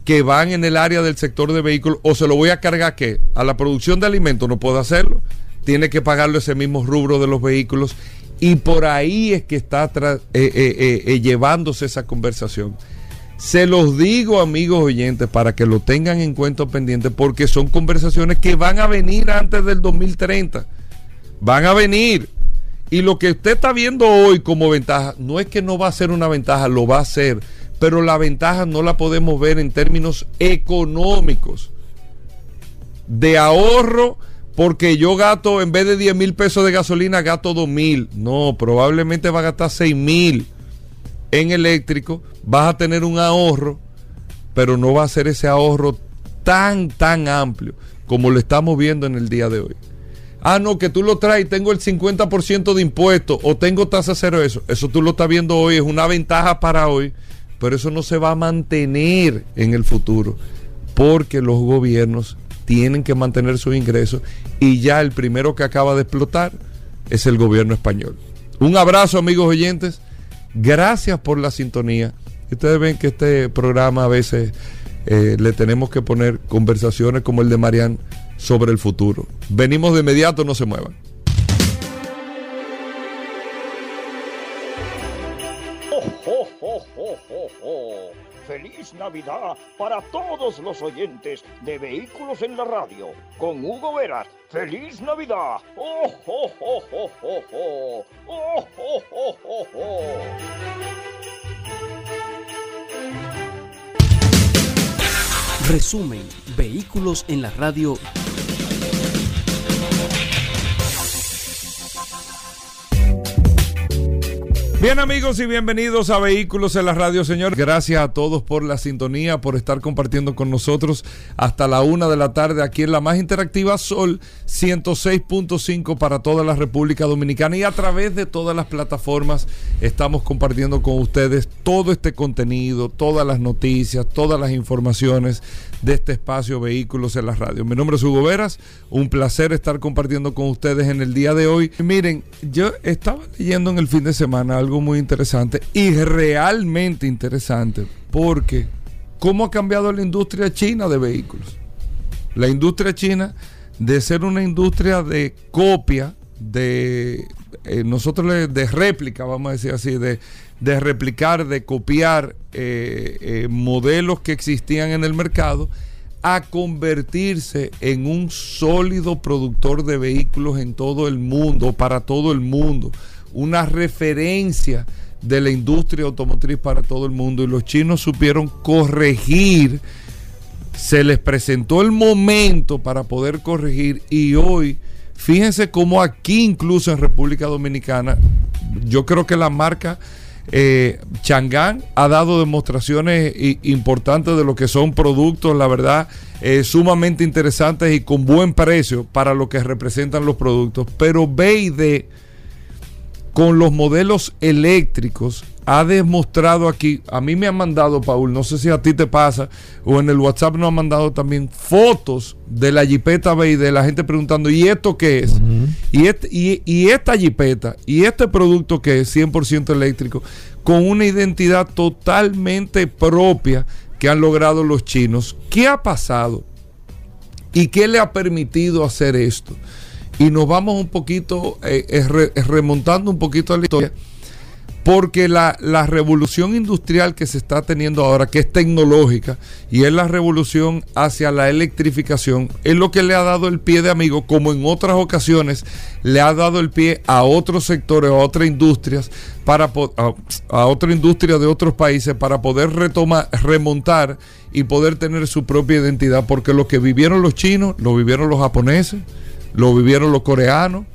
que van en el área del sector de vehículos o se lo voy a cargar que a la producción de alimentos no puedo hacerlo, tiene que pagarlo ese mismo rubro de los vehículos y por ahí es que está eh, eh, eh, llevándose esa conversación. Se los digo, amigos oyentes, para que lo tengan en cuenta pendiente, porque son conversaciones que van a venir antes del 2030. Van a venir. Y lo que usted está viendo hoy como ventaja, no es que no va a ser una ventaja, lo va a ser. Pero la ventaja no la podemos ver en términos económicos. De ahorro porque yo gasto, en vez de 10 mil pesos de gasolina, gasto 2 mil. No, probablemente va a gastar 6 mil en eléctrico. Vas a tener un ahorro, pero no va a ser ese ahorro tan, tan amplio como lo estamos viendo en el día de hoy. Ah, no, que tú lo traes, tengo el 50% de impuestos o tengo tasa cero eso. Eso tú lo estás viendo hoy, es una ventaja para hoy, pero eso no se va a mantener en el futuro porque los gobiernos tienen que mantener sus ingresos y ya el primero que acaba de explotar es el gobierno español. Un abrazo amigos oyentes, gracias por la sintonía. Ustedes ven que este programa a veces eh, le tenemos que poner conversaciones como el de Marian sobre el futuro. Venimos de inmediato, no se muevan. Navidad para todos los oyentes de Vehículos en la Radio. Con Hugo Veras, feliz Navidad. ¡Oh, oh, oh, oh, oh, oh! ¡Oh, oh, oh, oh, oh! Resumen, Vehículos en la Radio Bien amigos y bienvenidos a Vehículos en la Radio, señor. Gracias a todos por la sintonía, por estar compartiendo con nosotros hasta la una de la tarde aquí en la más interactiva Sol 106.5 para toda la República Dominicana y a través de todas las plataformas estamos compartiendo con ustedes todo este contenido, todas las noticias, todas las informaciones de este espacio Vehículos en la Radio. Mi nombre es Hugo Veras, un placer estar compartiendo con ustedes en el día de hoy. Miren, yo estaba leyendo en el fin de semana algo muy interesante y realmente interesante porque cómo ha cambiado la industria china de vehículos. La industria china de ser una industria de copia, de eh, nosotros de réplica, vamos a decir así, de, de replicar, de copiar eh, eh, modelos que existían en el mercado, a convertirse en un sólido productor de vehículos en todo el mundo, para todo el mundo, una referencia de la industria automotriz para todo el mundo. Y los chinos supieron corregir se les presentó el momento para poder corregir y hoy, fíjense cómo aquí incluso en República Dominicana, yo creo que la marca eh, Chang'an ha dado demostraciones importantes de lo que son productos, la verdad, eh, sumamente interesantes y con buen precio para lo que representan los productos. Pero BID con los modelos eléctricos ha demostrado aquí, a mí me han mandado, Paul, no sé si a ti te pasa, o en el WhatsApp nos han mandado también fotos de la Jeepeta BI, de la gente preguntando, ¿y esto qué es? y, este- y, y esta Jeepeta, y este producto que es 100% eléctrico, con una identidad totalmente propia que han logrado los chinos. ¿Qué ha pasado? ¿Y qué le ha permitido hacer esto? Y nos vamos un poquito, eh, eh, eh, remontando un poquito a la historia, porque la, la revolución industrial que se está teniendo ahora, que es tecnológica, y es la revolución hacia la electrificación, es lo que le ha dado el pie de amigo, como en otras ocasiones le ha dado el pie a otros sectores, a otras industrias, para a, a otra industria de otros países, para poder retomar, remontar y poder tener su propia identidad, porque lo que vivieron los chinos, lo vivieron los japoneses, lo vivieron los coreanos,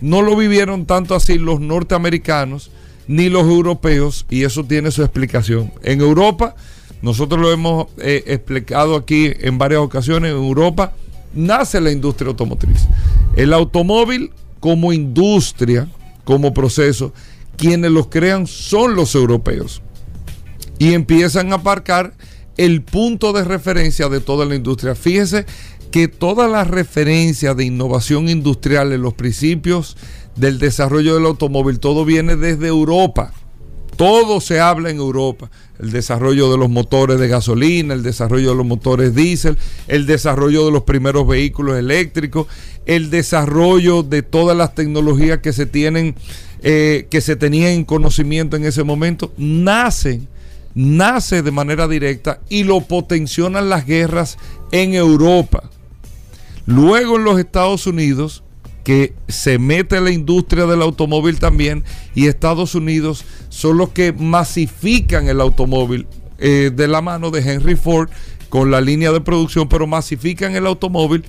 no lo vivieron tanto así los norteamericanos ni los europeos y eso tiene su explicación. En Europa, nosotros lo hemos eh, explicado aquí en varias ocasiones, en Europa nace la industria automotriz. El automóvil como industria, como proceso, quienes los crean son los europeos y empiezan a aparcar el punto de referencia de toda la industria. Fíjese que toda la referencia de innovación industrial en los principios del desarrollo del automóvil, todo viene desde Europa. Todo se habla en Europa. El desarrollo de los motores de gasolina, el desarrollo de los motores diésel, el desarrollo de los primeros vehículos eléctricos, el desarrollo de todas las tecnologías que se tienen, eh, que se tenían en conocimiento en ese momento, nacen, nace de manera directa y lo potencian las guerras en Europa. Luego en los Estados Unidos, que se mete la industria del automóvil también, y Estados Unidos son los que masifican el automóvil eh, de la mano de Henry Ford con la línea de producción, pero masifican el automóvil.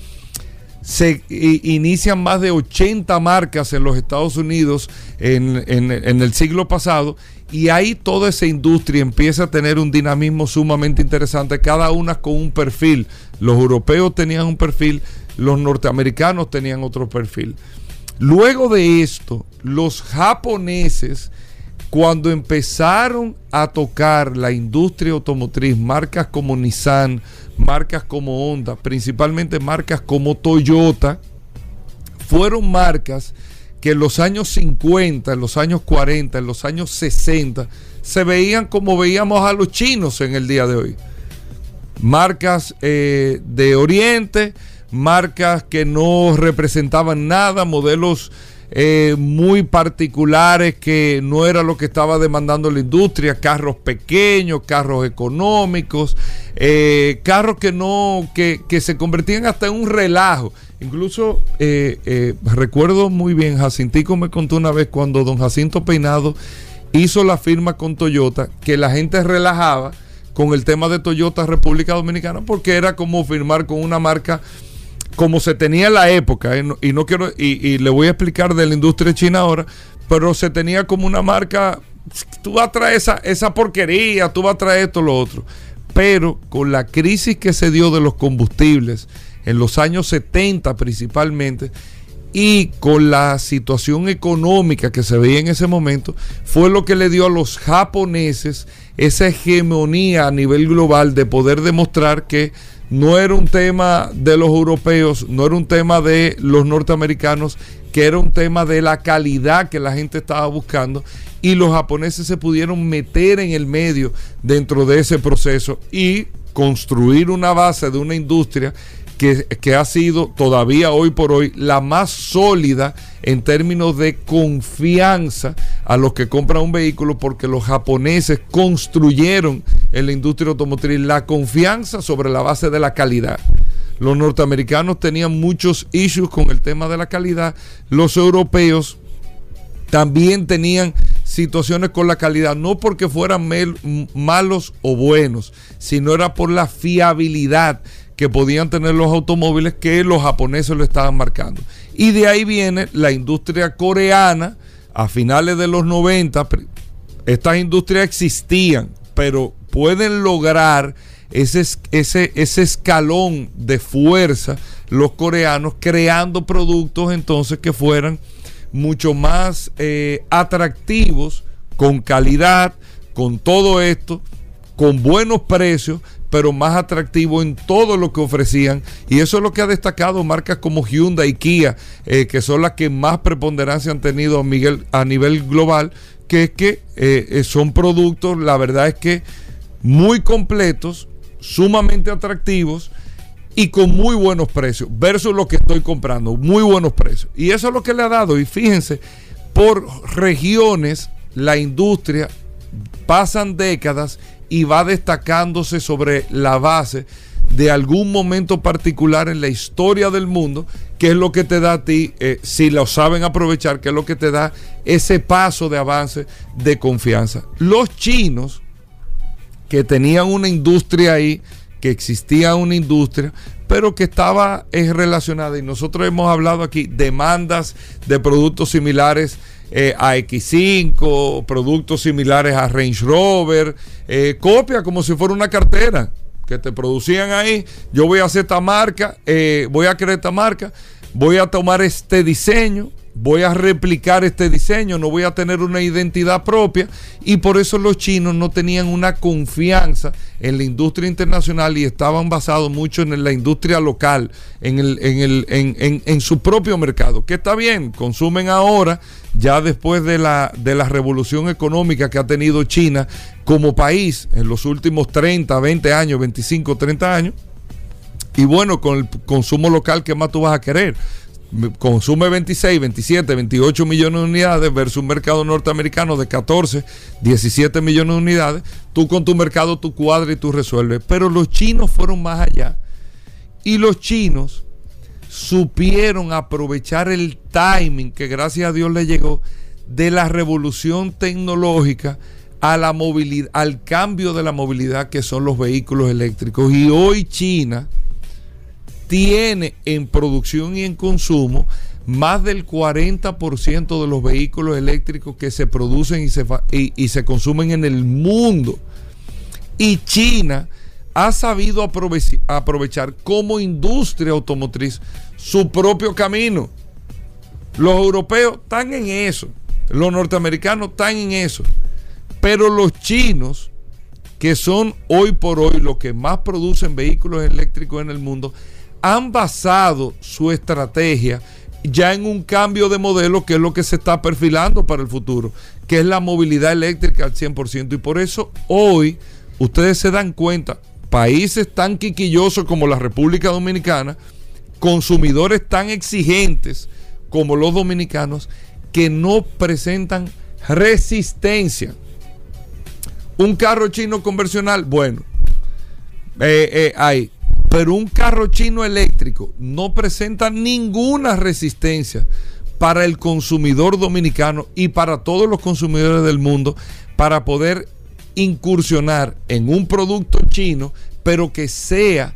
Se inician más de 80 marcas en los Estados Unidos en- en el siglo pasado y ahí toda esa industria empieza a tener un dinamismo sumamente interesante, cada una con un perfil. Los europeos tenían un perfil, los norteamericanos tenían otro perfil. Luego de esto, los japoneses, cuando empezaron a tocar la industria automotriz, marcas como Nissan, marcas como Honda, principalmente marcas como Toyota, fueron marcas que en los años 50, en los años 40, en los años 60, se veían como veíamos a los chinos en el día de hoy. Marcas eh, de Oriente, marcas que no representaban nada, modelos eh, muy particulares que no era lo que estaba demandando la industria, carros pequeños, carros económicos, eh, carros que no, que, que se convertían hasta en un relajo. Incluso eh, eh, recuerdo muy bien, Jacintico me contó una vez cuando don Jacinto Peinado hizo la firma con Toyota, que la gente relajaba con el tema de Toyota República Dominicana, porque era como firmar con una marca como se tenía en la época, y no quiero, y, y le voy a explicar de la industria china ahora, pero se tenía como una marca, tú vas a traer esa, esa porquería, tú vas a traer esto, lo otro. Pero con la crisis que se dio de los combustibles en los años 70 principalmente, y con la situación económica que se veía en ese momento, fue lo que le dio a los japoneses esa hegemonía a nivel global de poder demostrar que no era un tema de los europeos, no era un tema de los norteamericanos, que era un tema de la calidad que la gente estaba buscando y los japoneses se pudieron meter en el medio dentro de ese proceso y construir una base de una industria que, ha sido todavía hoy por hoy la más sólida en términos de confianza a los que compran un vehículo porque los japoneses construyeron en la industria automotriz la confianza sobre la base de la calidad. Los norteamericanos tenían muchos issues con el tema de la calidad. Los europeos también tenían situaciones con la calidad, no porque fueran malos o buenos, sino era por la fiabilidad que podían tener los automóviles que los japoneses lo estaban marcando. Y de ahí viene la industria coreana a finales de los 90. Estas industrias existían, pero pueden lograr ese, ese, ese escalón de fuerza los coreanos creando productos entonces que fueran mucho más eh, atractivos, con calidad, con todo esto, con buenos precios, pero más atractivo en todo lo que ofrecían. Y eso es lo que ha destacado marcas como Hyundai y Kia, eh, que son las que más preponderancia han tenido Miguel, a nivel global, que es que eh, son productos, la verdad es que muy completos, sumamente atractivos y con muy buenos precios, versus lo que estoy comprando, muy buenos precios. Y eso es lo que le ha dado. Y fíjense, por regiones, la industria pasan décadas y va destacándose sobre la base de algún momento particular en la historia del mundo, que es lo que te da a ti, eh, si lo saben aprovechar, que es lo que te da ese paso de avance de confianza. Los chinos, que tenían una industria ahí, que existía una industria, pero que estaba es relacionada. Y nosotros hemos hablado aquí demandas de productos similares eh, a X5, productos similares a Range Rover, eh, copia como si fuera una cartera que te producían ahí. Yo voy a hacer esta marca, eh, voy a crear esta marca, voy a tomar este diseño, voy a replicar este diseño, no voy a tener una identidad propia y por eso los chinos no tenían una confianza en la industria internacional y estaban basados mucho en la industria local, en, el, en, el, en, en, su propio mercado, que está bien, consumen ahora, ya después de la, de la revolución económica que ha tenido China como país en los últimos 30, 20 años, 25, 30 años. Y bueno, con el consumo local, ¿qué más tú vas a querer? Consume 26, 27, 28 millones de unidades versus un mercado norteamericano de 14, 17 millones de unidades, tú con tu mercado tú cuadras y tú resuelves. Pero los chinos fueron más allá y los chinos supieron aprovechar el timing que gracias a Dios le llegó de la revolución tecnológica a la movilidad, al cambio de la movilidad que son los vehículos eléctricos. Y hoy China tiene en producción y en consumo más del 40% de los vehículos eléctricos que se producen y se, y, se consumen en el mundo. Y China ha sabido aprovechar, aprovechar como industria automotriz su propio camino. Los europeos están en eso, los norteamericanos están en eso, pero los chinos, que son hoy por hoy los que más producen vehículos eléctricos en el mundo, han basado su estrategia ya en un cambio de modelo que es lo que se está perfilando para el futuro, que es la movilidad eléctrica al 100%. Y por eso hoy ustedes se dan cuenta, países tan quiquillosos como la República Dominicana, consumidores tan exigentes como los dominicanos, que no presentan resistencia. Un carro chino convencional, bueno, eh, eh, hay pero un carro chino eléctrico no presenta ninguna resistencia para el consumidor dominicano y para todos los consumidores del mundo para poder incursionar en un producto chino, pero que sea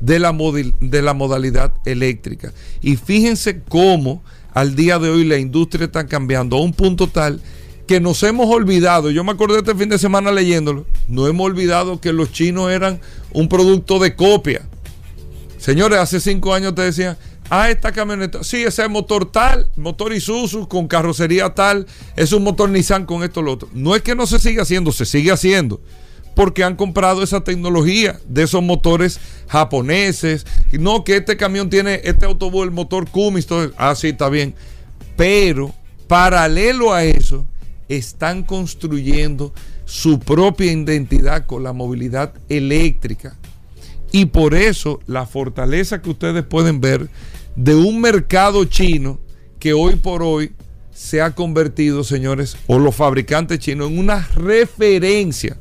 de la, modalidad eléctrica. Y fíjense cómo al día de hoy la industria está cambiando a un punto tal que nos hemos olvidado, yo me acordé este fin de semana leyéndolo, no hemos olvidado que los chinos eran un producto de copia. Señores, hace cinco años te decían, ah, esta camioneta, sí, ese es motor tal, motor Isuzu con carrocería tal, es un motor Nissan con esto, lo otro. No es que no se siga haciendo, se sigue haciendo, porque han comprado esa tecnología de esos motores japoneses. No, que este camión tiene, este autobús, el motor Cummins, todo ah, sí, está bien. Pero, paralelo a eso, están construyendo su propia identidad con la movilidad eléctrica Y por eso la fortaleza que ustedes pueden ver de un mercado chino que hoy por hoy se ha convertido, señores, o los fabricantes chinos, en una referencia.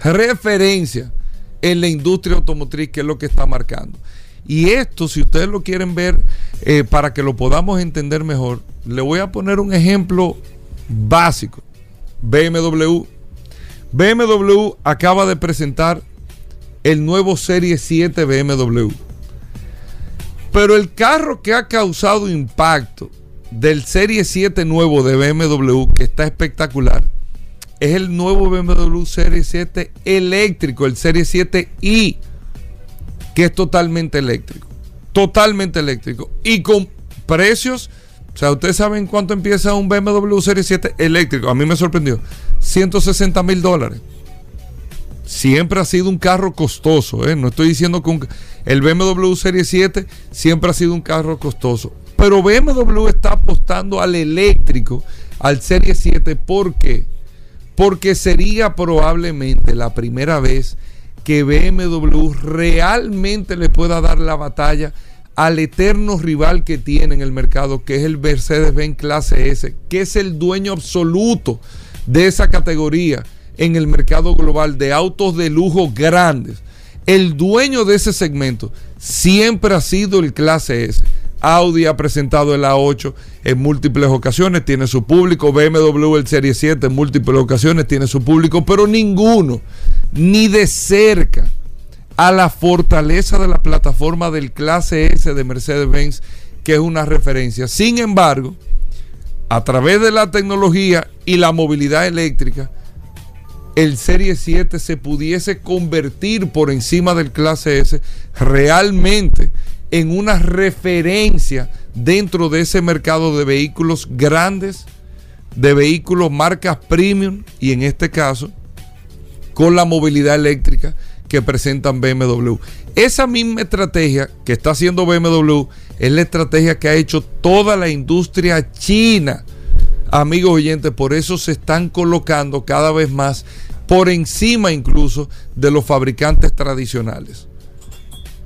Referencia en la industria automotriz, que es lo que está marcando. Y esto, si ustedes lo quieren ver, eh, para que lo podamos entender mejor, le voy a poner un ejemplo básico. BMW. BMW acaba de presentar el nuevo Serie 7 BMW. Pero el carro que ha causado impacto del Serie 7 nuevo de BMW, que está espectacular, es el nuevo BMW Serie 7 eléctrico, el Serie 7i, que es totalmente eléctrico. Totalmente eléctrico. Y con precios, o sea, ustedes saben cuánto empieza un BMW Serie 7 eléctrico. A mí me sorprendió. 160 mil dólares. Siempre ha sido un carro costoso. ¿eh? No estoy diciendo que el BMW Serie 7 siempre ha sido un carro costoso. Pero BMW está apostando al eléctrico, al Serie 7. ¿Por qué? Porque sería probablemente la primera vez que BMW realmente le pueda dar la batalla al eterno rival que tiene en el mercado, que es el Mercedes-Benz clase S, que es el dueño absoluto de esa categoría en el mercado global de autos de lujo grandes. El dueño de ese segmento siempre ha sido el clase S. Audi ha presentado el A8 en múltiples ocasiones, tiene su público. BMW el Serie 7 en múltiples ocasiones tiene su público, pero ninguno, ni de cerca, a la fortaleza de la plataforma del clase S de Mercedes-Benz, que es una referencia. Sin embargo, a través de la tecnología y la movilidad eléctrica, el Serie 7 se pudiese convertir por encima del clase S realmente en una referencia dentro de ese mercado de vehículos grandes, de vehículos marcas premium y en este caso con la movilidad eléctrica que presentan BMW. Esa misma estrategia que está haciendo BMW es la estrategia que ha hecho toda la industria china. Amigos oyentes, por eso se están colocando cada vez más por encima incluso de los fabricantes tradicionales.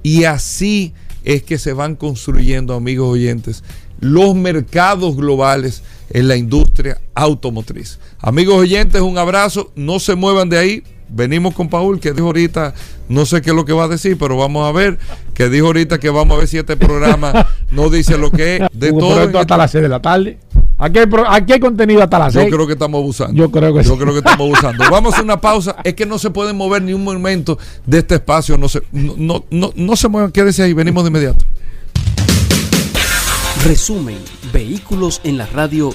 Y así es que se van construyendo, amigos oyentes, los mercados globales en la industria automotriz. Amigos oyentes, un abrazo, no se muevan de ahí. Venimos con Paul, que dijo ahorita, no sé qué es lo que va a decir, pero vamos a ver, que dijo ahorita que vamos a ver si este programa no dice lo que es. De todo hasta este- las 6 de la tarde. Aquí hay, pro- aquí hay contenido hasta las Yo 6. creo que estamos abusando. Yo creo que Yo sí. creo que estamos (laughs) abusando. Vamos a una pausa. Es que no se pueden mover ni un momento de este espacio. No se, no, no, no, no se muevan. Quédese ahí. Venimos de inmediato. Resumen, vehículos en la radio.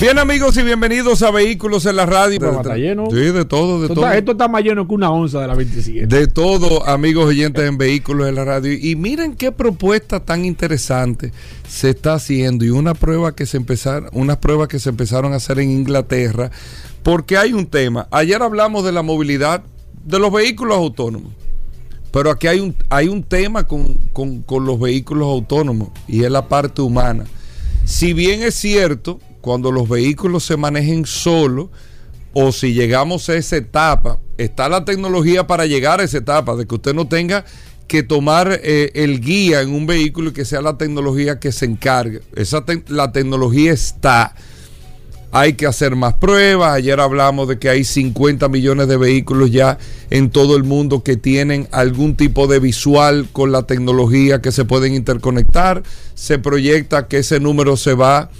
Bien, amigos, y bienvenidos a Vehículos en la Radio. Pero está lleno. Sí, de todo, de Esto todo. está, esto está más lleno que una onza de la 27. De todo, amigos oyentes en Vehículos en la Radio. Y miren qué propuesta tan interesante se está haciendo. Y una prueba que se empezaron, unas pruebas que se empezaron a hacer en Inglaterra. Porque hay un tema. Ayer hablamos de la movilidad de los vehículos autónomos. Pero aquí hay un, hay un tema con, con- con los vehículos autónomos y es la parte humana. Si bien es cierto, cuando los vehículos se manejen solos, o si llegamos a esa etapa, está la tecnología para llegar a esa etapa, de que usted no tenga que tomar eh, el guía en un vehículo y que sea la tecnología que se encargue. Esa la tecnología está. Hay que hacer más pruebas. Ayer hablamos de que hay 50 millones de vehículos ya en todo el mundo que tienen algún tipo de visual con la tecnología que se pueden interconectar. Se proyecta que ese número se va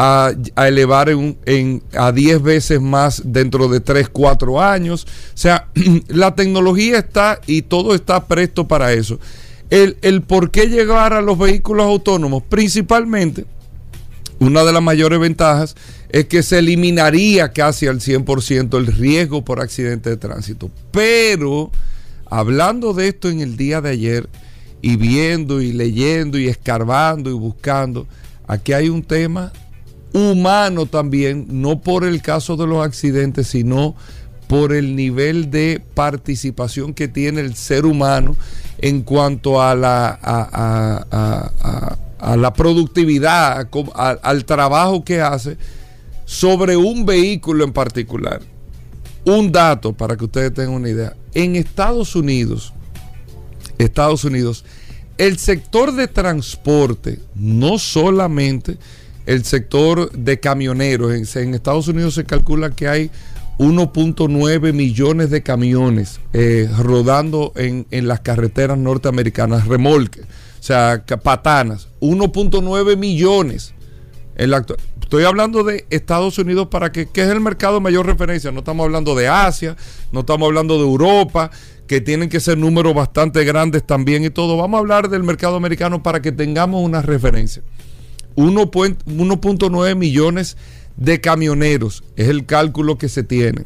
a elevar en, a 10 veces más dentro de 3, 4 años. O sea, (clears throat) la tecnología está y todo está presto para eso. El, el por qué llegar a los vehículos autónomos, principalmente una de las mayores ventajas es que se eliminaría casi al 100% el riesgo por accidente de tránsito. Pero, hablando de esto en el día de ayer, y viendo y leyendo y escarbando y buscando, aquí hay un tema humano también, no por el caso de los accidentes, sino por el nivel de participación que tiene el ser humano en cuanto a la, a, la productividad, al trabajo que hace sobre un vehículo en particular. Un dato para que ustedes tengan una idea. En Estados Unidos, Estados Unidos, el sector de transporte, no solamente el sector de camioneros, en, Estados Unidos se calcula que hay 1.9 millones de camiones eh, rodando en, las carreteras norteamericanas, remolque, o sea, patanas, 1.9 millones. En estoy hablando de Estados Unidos para que, que es el mercado de mayor referencia, no estamos hablando de Asia, no estamos hablando de Europa, que tienen que ser números bastante grandes también y todo. Vamos a hablar del mercado americano para que tengamos una referencia. 1.9 millones de camioneros es el cálculo que se tiene.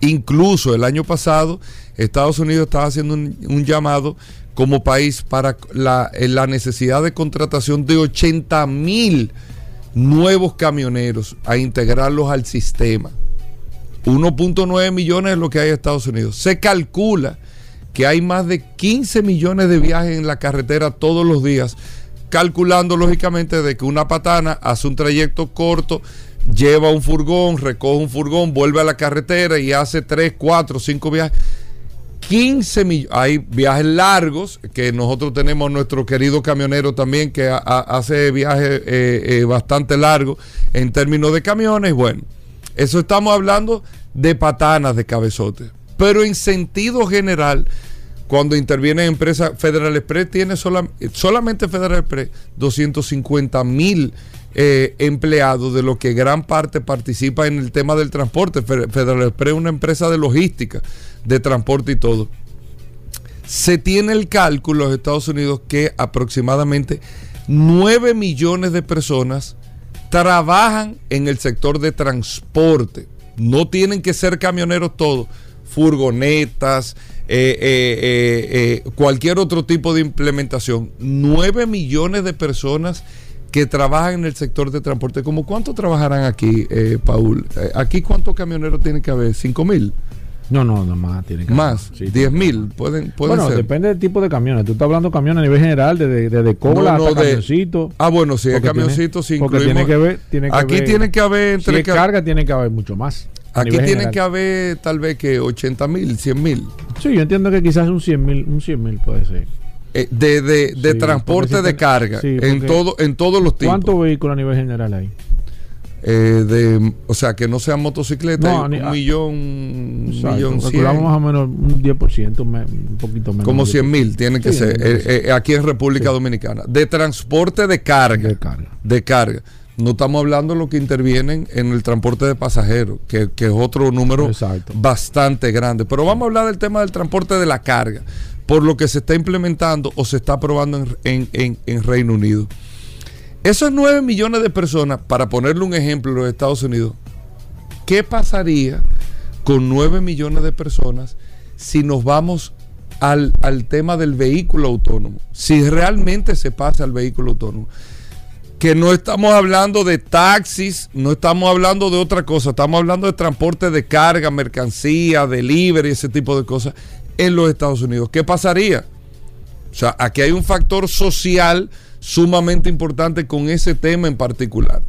Incluso el año pasado Estados Unidos estaba haciendo un, llamado como país para la, la, necesidad de contratación de 80 mil nuevos camioneros a integrarlos al sistema. 1.9 millones es lo que hay en Estados Unidos. Se calcula que hay más de 15 millones de viajes en la carretera todos los días, calculando lógicamente de que una patana hace un trayecto corto, lleva un furgón, recoge un furgón, vuelve a la carretera y hace 3, 4, 5 viajes. 15 millones, hay viajes largos que nosotros tenemos nuestro querido camionero también que hace viajes eh, eh, bastante largos en términos de camiones. Bueno, eso estamos hablando de patanas de cabezote. Pero en sentido general, cuando interviene empresa Federal Express, tiene solamente Federal Express 250 mil eh, empleados, de lo que gran parte participa en el tema del transporte. Federal Express es una empresa de logística, de transporte y todo. Se tiene el cálculo en los Estados Unidos que aproximadamente 9 millones de personas trabajan en el sector de transporte. No tienen que ser camioneros todos, furgonetas, eh, eh, eh, cualquier otro tipo de implementación. 9 millones de personas que trabajan en el sector de transporte. ¿Cómo cuánto trabajarán aquí, Paul? ¿Aquí cuántos camioneros tienen que haber? ¿5 mil? No, no, no más. Tiene que más, 10 mil pueden, pueden Bueno, depende del tipo de camiones. Tú estás hablando de camiones a nivel general, desde de, de, cola hasta camioncito. Ah, bueno, sí, el camioncito sí Porque tiene que ver. Tiene que aquí tiene que haber. Entre si carga, tiene que haber mucho más. Aquí tiene que haber tal vez que 80 mil, 100 mil. Sí, yo entiendo que quizás un 100 mil, un 100 mil puede ser. Eh, de de, de transporte de carga en todo en todos los tipos. ¿Cuántos vehículos a nivel general hay? Eh, de, o sea, que no sean motocicletas, un millón, un millón cien. más o menos un 10%, un poquito menos. Como 100 mil tiene que ser, eh, eh, aquí en República Dominicana. De transporte de carga. De carga. De carga. No estamos hablando de lo que intervienen en el transporte de pasajeros, que, es otro número bastante grande. Pero vamos a hablar del tema del transporte de la carga, por lo que se está implementando o se está aprobando en, en, en Reino Unido. Esos 9 millones de personas, para ponerle un ejemplo en los Estados Unidos, ¿qué pasaría con 9 millones de personas si nos vamos al, tema del vehículo autónomo? Si realmente se pasa al vehículo autónomo. Que no estamos hablando de taxis, no estamos hablando de otra cosa, estamos hablando de transporte de carga, mercancía, delivery, ese tipo de cosas en los Estados Unidos. ¿Qué pasaría? O sea, aquí hay un factor social sumamente importante con ese tema en particular.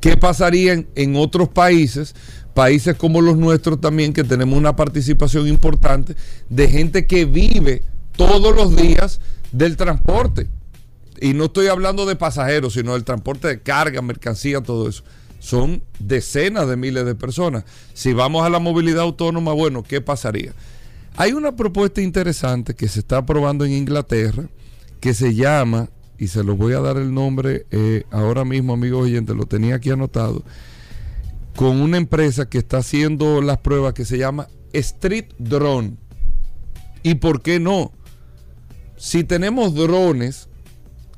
¿Qué pasaría en, otros países? Países como los nuestros también, que tenemos una participación importante de gente que vive todos los días del transporte. Y no estoy hablando de pasajeros, sino del transporte de carga, mercancía, todo eso. Son decenas de miles de personas. Si vamos a la movilidad autónoma, bueno, ¿qué pasaría? Hay una propuesta interesante que se está aprobando en Inglaterra que se llama y se lo voy a dar el nombre eh, ahora mismo, amigos oyentes, lo tenía aquí anotado, con una empresa que está haciendo las pruebas que se llama Street Drone. ¿Y por qué no? Si tenemos drones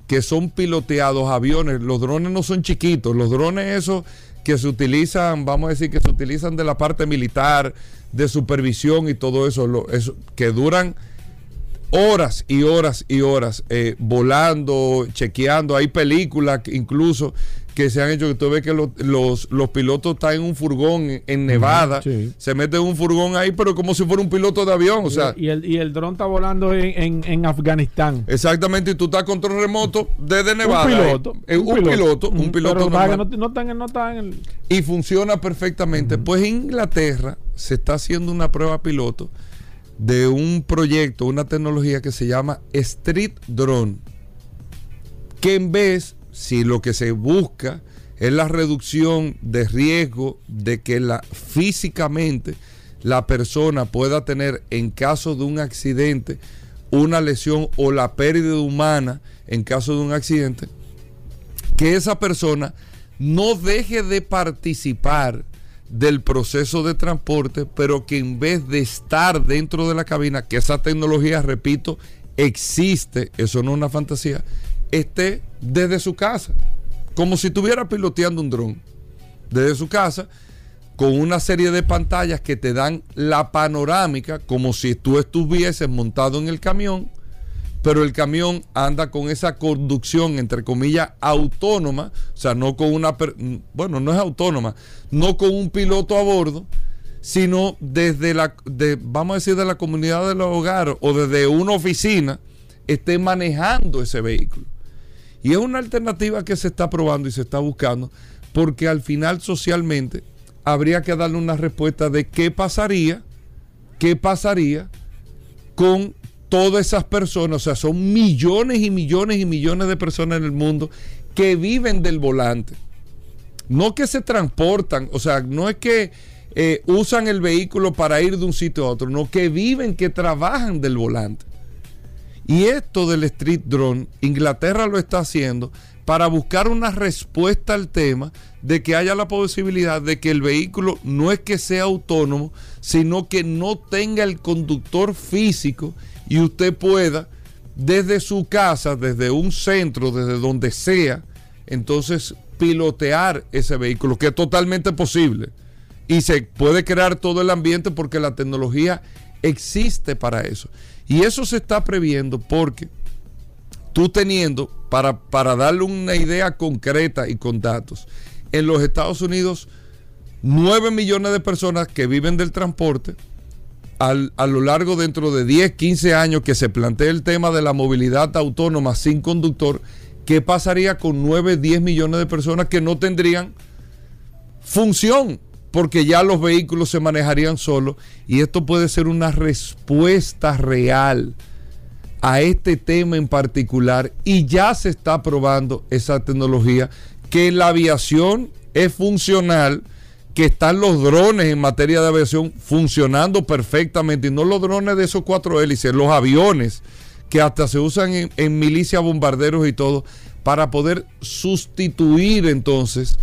que son piloteados aviones. Los drones no son chiquitos, los drones esos que se utilizan, vamos a decir que se utilizan de la parte militar, de supervisión y todo eso, lo- eso que duran horas y horas y horas eh, volando, chequeando. Hay películas incluso que se han hecho que tú ves que los, los, los pilotos están en un furgón en, Nevada, sí. se meten en un furgón ahí, pero como si fuera un piloto de avión, o sea, y el, y el dron está volando en, en, en Afganistán. exactamente, y tú estás control remoto desde Nevada. un piloto. eh, un, piloto, un piloto pero para que normal. no, no están, no están en el- y funciona perfectamente. Pues en Inglaterra se está haciendo una prueba piloto de un proyecto, una tecnología que se llama Street Drone, que en vez, si lo que se busca es la reducción de riesgo de que la, físicamente la persona pueda tener en caso de un accidente una lesión o la pérdida humana en caso de un accidente, que esa persona no deje de participar del proceso de transporte, pero que en vez de estar dentro de la cabina, que esa tecnología, repito, existe, eso no es una fantasía, esté desde su casa, como si estuviera piloteando un dron, desde su casa, con una serie de pantallas que te dan la panorámica, como si tú estuvieses montado en el camión, pero el camión anda con esa conducción, entre comillas, autónoma, o sea, no con una, bueno, no es autónoma, no con un piloto a bordo, sino desde la, vamos a decir, de la comunidad del hogar o desde una oficina, esté manejando ese vehículo. Y es una alternativa que se está probando y se está buscando, porque al final socialmente habría que darle una respuesta de qué pasaría, qué pasaría con todas esas personas, o sea, son millones y millones y millones de personas en el mundo que viven del volante. No que se transportan, o sea, no es que eh, usan el vehículo para ir de un sitio a otro, no, que viven, que trabajan del volante. Y esto del street drone, Inglaterra lo está haciendo para buscar una respuesta al tema de que haya la posibilidad de que el vehículo no es que sea autónomo, sino que no tenga el conductor físico y usted pueda desde su casa, desde un centro, desde donde sea, entonces pilotear ese vehículo, que es totalmente posible. Y se puede crear todo el ambiente porque la tecnología existe para eso. Y eso se está previendo porque tú teniendo, para, para darle una idea concreta y con datos, en los Estados Unidos, 9 millones de personas que viven del transporte, a lo largo dentro de 10, 15 años que se plantee el tema de la movilidad autónoma sin conductor, ¿qué pasaría con 9, 10 millones de personas que no tendrían función? Porque ya los vehículos se manejarían solos y esto puede ser una respuesta real a este tema en particular y ya se está probando esa tecnología que la aviación es funcional, que están los drones en materia de aviación funcionando perfectamente y no los drones de esos cuatro hélices, los aviones que hasta se usan en, en milicias, bombarderos y todo, para poder sustituir entonces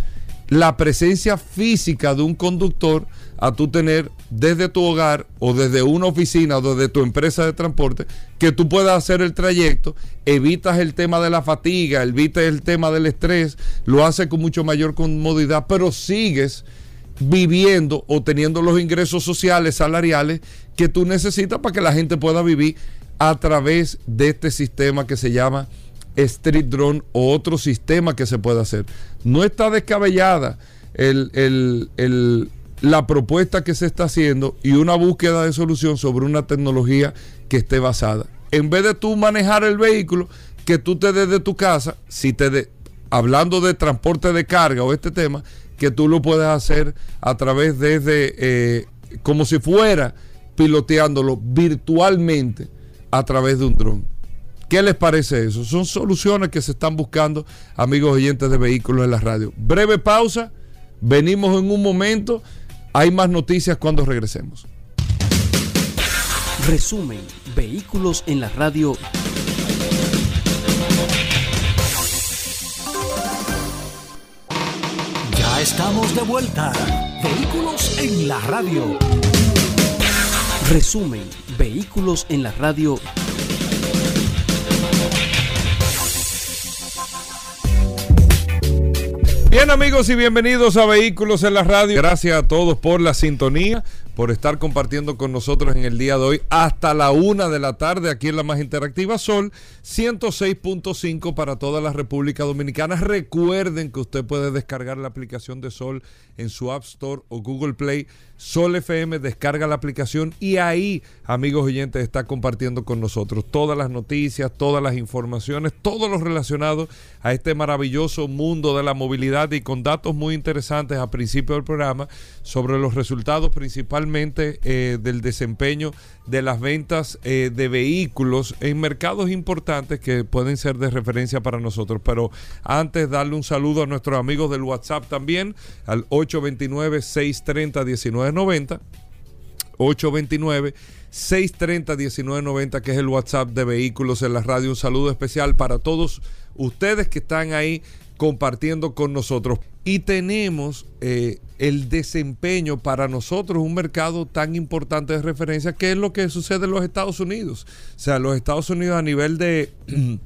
la presencia física de un conductor a tú tener desde tu hogar o desde una oficina o desde tu empresa de transporte que tú puedas hacer el trayecto, evitas el tema de la fatiga, evitas el tema del estrés, lo haces con mucho mayor comodidad, pero sigues viviendo o teniendo los ingresos sociales, salariales que tú necesitas para que la gente pueda vivir a través de este sistema que se llama Street Drone o otro sistema que se puede hacer. No está descabellada el, el- el- la propuesta que se está haciendo y una búsqueda de solución sobre una tecnología que esté basada. En vez de tú manejar el vehículo, que tú te des de tu casa, si te de- hablando de transporte de carga o este tema, que tú lo puedes hacer a través desde, eh, como si fuera piloteándolo virtualmente a través de un dron. ¿Qué les parece eso? Son soluciones que se están buscando, amigos oyentes de vehículos en la radio. Breve pausa, venimos en un momento, hay más noticias cuando regresemos. Resumen, vehículos en la radio. Estamos de vuelta. Vehículos en la radio. Resumen, Vehículos en la radio. Bien amigos y bienvenidos a Vehículos en la radio. Gracias a todos por la sintonía por estar compartiendo con nosotros en el día de hoy hasta la una de la tarde aquí en la más interactiva Sol 106.5 para toda la República Dominicana. Recuerden que usted puede descargar la aplicación de Sol en su App Store o Google Play. Sol FM descarga la aplicación y ahí, amigos oyentes, está compartiendo con nosotros todas las noticias, todas las informaciones, todo lo relacionado a este maravilloso mundo de la movilidad y con datos muy interesantes a principio del programa sobre los resultados principalmente eh, del desempeño de las ventas eh, de vehículos en mercados importantes que pueden ser de referencia para nosotros. Pero antes darle un saludo a nuestros amigos del WhatsApp también al 829-630-1990. 829-630-1990, que es el WhatsApp de vehículos en la radio. Un saludo especial para todos ustedes que están ahí compartiendo con nosotros. Y tenemos eh, el desempeño para nosotros, un mercado tan importante de referencia, que es lo que sucede en los Estados Unidos. O sea, los Estados Unidos a nivel de (clears throat)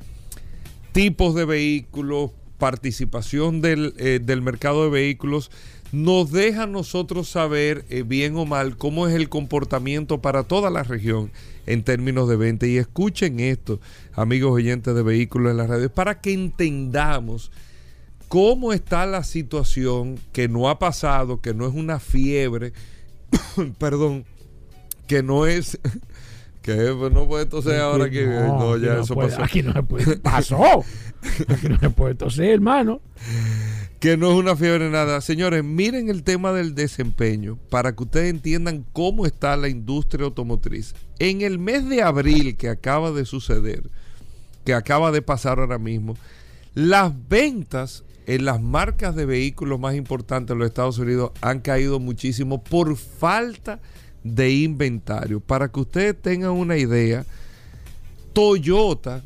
tipos de vehículos, participación del, eh, del mercado de vehículos, nos deja a nosotros saber, eh, bien o mal, cómo es el comportamiento para toda la región en términos de venta. Y escuchen esto, amigos oyentes de vehículos en la radio, para que entendamos cómo está la situación que no ha pasado, que no es una fiebre, (coughs) perdón, que no es... (laughs) Que no puede toser ahora que no, ya eso pasó. Aquí no se puede. (laughs) Pasó. Aquí no se puede toser, hermano que no es una fiebre nada. Señores, miren el tema del desempeño para que ustedes entiendan cómo está la industria automotriz. En el mes de abril que acaba de suceder, que acaba de pasar ahora mismo, las ventas en las marcas de vehículos más importantes de los Estados Unidos han caído muchísimo por falta de inventario. Para que ustedes tengan una idea, Toyota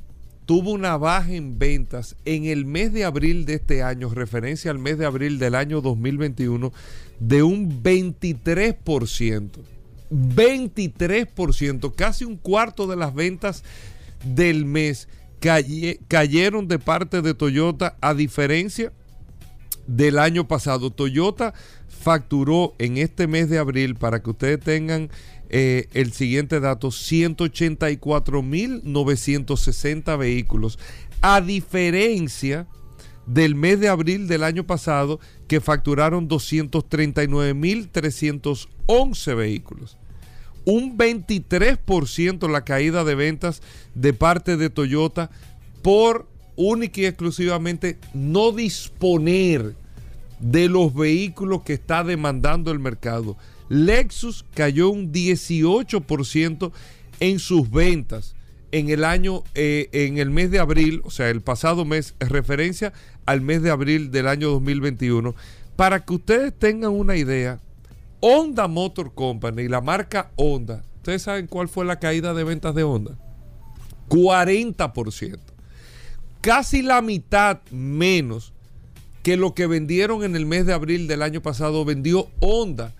tuvo una baja en ventas en el mes de abril de este año, referencia al mes de abril del año 2021, de un 23%. 23%, casi un cuarto de las ventas del mes cayeron de parte de Toyota a diferencia del año pasado. Toyota facturó en este mes de abril, para que ustedes tengan eh, el siguiente dato, 184.960 vehículos, a diferencia del mes de abril del año pasado que facturaron 239.311 vehículos. Un 23% la caída de ventas de parte de Toyota por única y exclusivamente no disponer de los vehículos que está demandando el mercado. Lexus cayó un 18% en sus ventas en el año, eh, en el mes de abril, o sea, el pasado mes, referencia al mes de abril del año 2021. Para que ustedes tengan una idea, Honda Motor Company, la marca Honda, ¿ustedes saben cuál fue la caída de ventas de Honda? 40%. Casi la mitad menos que lo que vendieron en el mes de abril del año pasado vendió Honda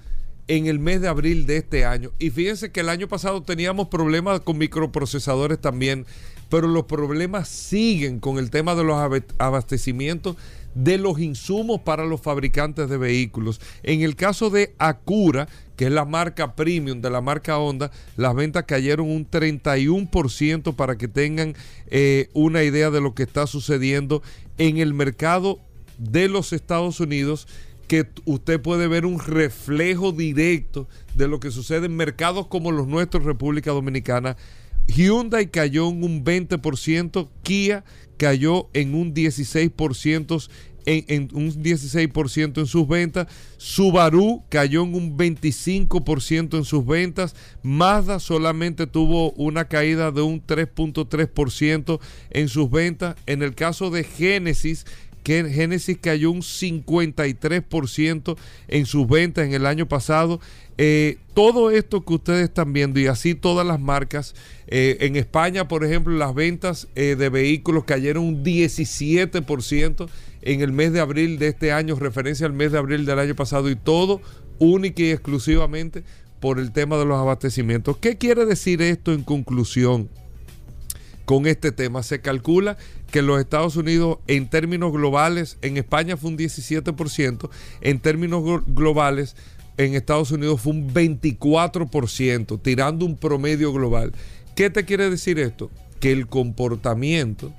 en el mes de abril de este año. Y fíjense que el año pasado teníamos problemas con microprocesadores también, pero los problemas siguen con el tema de los abastecimientos de los insumos para los fabricantes de vehículos. En el caso de Acura, que es la marca premium de la marca Honda, las ventas cayeron un 31% para que tengan eh, una idea de lo que está sucediendo en el mercado de los Estados Unidos que usted puede ver un reflejo directo de lo que sucede en mercados como los nuestros, República Dominicana. Hyundai cayó un 20%, Kia cayó en un 16%. En, un 16% en sus ventas, Subaru cayó en un 25% en sus ventas, Mazda solamente tuvo una caída de un 3.3% en sus ventas, en el caso de Genesis que Genesis cayó un 53% en sus ventas en el año pasado. Eh, todo esto que ustedes están viendo y así todas las marcas, eh, en España, por ejemplo, las ventas eh, de vehículos cayeron un 17% en el mes de abril de este año, referencia al mes de abril del año pasado, y todo única y exclusivamente por el tema de los abastecimientos. ¿Qué quiere decir esto en conclusión? Con este tema. Se calcula que en los Estados Unidos, en términos globales, en España fue un 17%, en términos glo- globales, en Estados Unidos fue un 24%, tirando un promedio global. ¿Qué te quiere decir esto? Que el comportamiento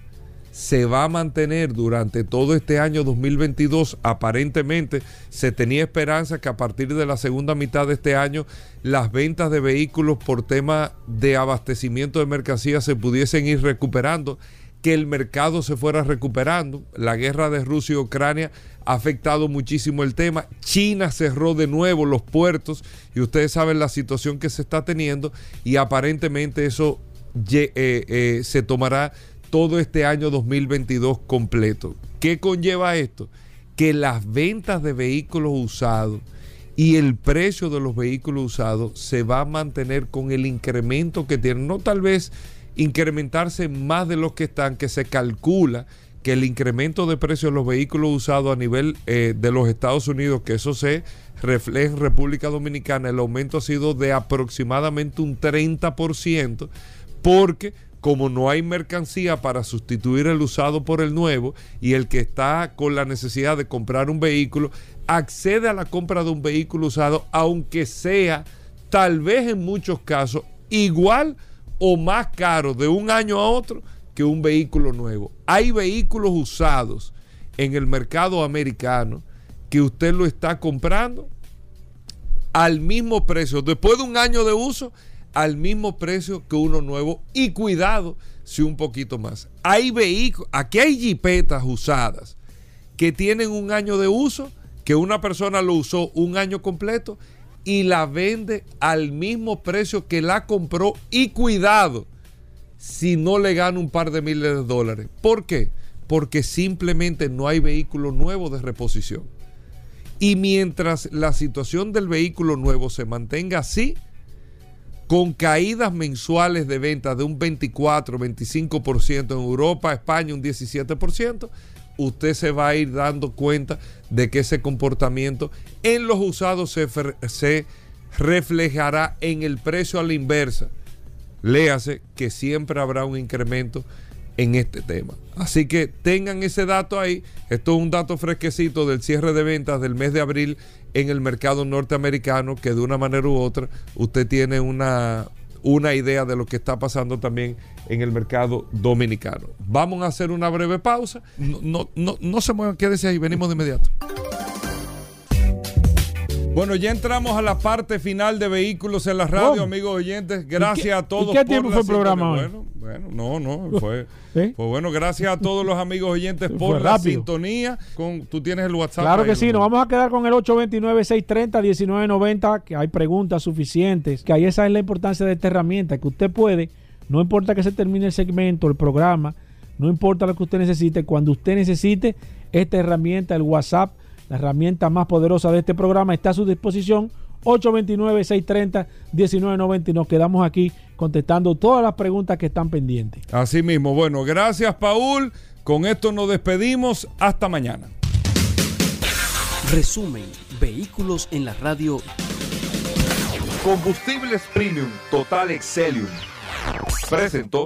se va a mantener durante todo este año 2022. Aparentemente se tenía esperanza que a partir de la segunda mitad de este año las ventas de vehículos por tema de abastecimiento de mercancías se pudiesen ir recuperando, que el mercado se fuera recuperando. La guerra de Rusia y Ucrania ha afectado muchísimo el tema. China cerró de nuevo los puertos y ustedes saben la situación que se está teniendo y aparentemente eso eh, eh, se tomará todo este año 2022 completo. ¿Qué conlleva esto? Que las ventas de vehículos usados y el precio de los vehículos usados se va a mantener con el incremento que tienen. No tal vez incrementarse más de los que están, que se calcula que el incremento de precios de los vehículos usados a nivel eh, de los Estados Unidos, que eso se refleja en República Dominicana, el aumento ha sido de aproximadamente un 30%, porque como no hay mercancía para sustituir el usado por el nuevo y el que está con la necesidad de comprar un vehículo, accede a la compra de un vehículo usado, aunque sea tal vez en muchos casos igual o más caro de un año a otro que un vehículo nuevo. Hay vehículos usados en el mercado americano que usted lo está comprando al mismo precio, después de un año de uso, al mismo precio que uno nuevo y cuidado si un poquito más. Hay vehículos, aquí hay jipetas usadas que tienen un año de uso, que una persona lo usó un año completo y la vende al mismo precio que la compró y cuidado si no le gana un par de miles de dólares. ¿Por qué? Porque simplemente no hay vehículo nuevo de reposición. Y mientras la situación del vehículo nuevo se mantenga así, con caídas mensuales de ventas de un 24, 25% en Europa, España un 17%, usted se va a ir dando cuenta de que ese comportamiento en los usados se, reflejará en el precio a la inversa. Léase que siempre habrá un incremento en este tema. Así que tengan ese dato ahí. Esto es un dato fresquecito del cierre de ventas del mes de abril en el mercado norteamericano, que de una manera u otra usted tiene una, una idea de lo que está pasando también en el mercado dominicano. Vamos a hacer una breve pausa. No, no, no, no se muevan, quédese ahí, venimos de inmediato. Bueno, ya entramos a la parte final de Vehículos en la Radio, ¿Cómo? amigos oyentes. Gracias ¿Y qué- a todos. qué por tiempo la fue el programa hoy? Bueno, bueno, no, no, fue, fue bueno. Gracias a todos los amigos oyentes (laughs) por la sintonía. Con, tú tienes el WhatsApp. Claro ahí, que sí, ¿no? nos vamos a quedar con el 829-630-1990, que hay preguntas suficientes, que ahí esa es la importancia de esta herramienta, que usted puede, no importa que se termine el segmento, el programa, no importa lo que usted necesite, cuando usted necesite esta herramienta, el WhatsApp, la herramienta más poderosa de este programa, está a su disposición. 829-630-1990 y nos quedamos aquí contestando todas las preguntas que están pendientes. Así mismo. Bueno, gracias, Paul. Con esto nos despedimos. Hasta mañana. Resumen, Vehículos en la Radio Combustibles Premium Total Excelium. Presentó.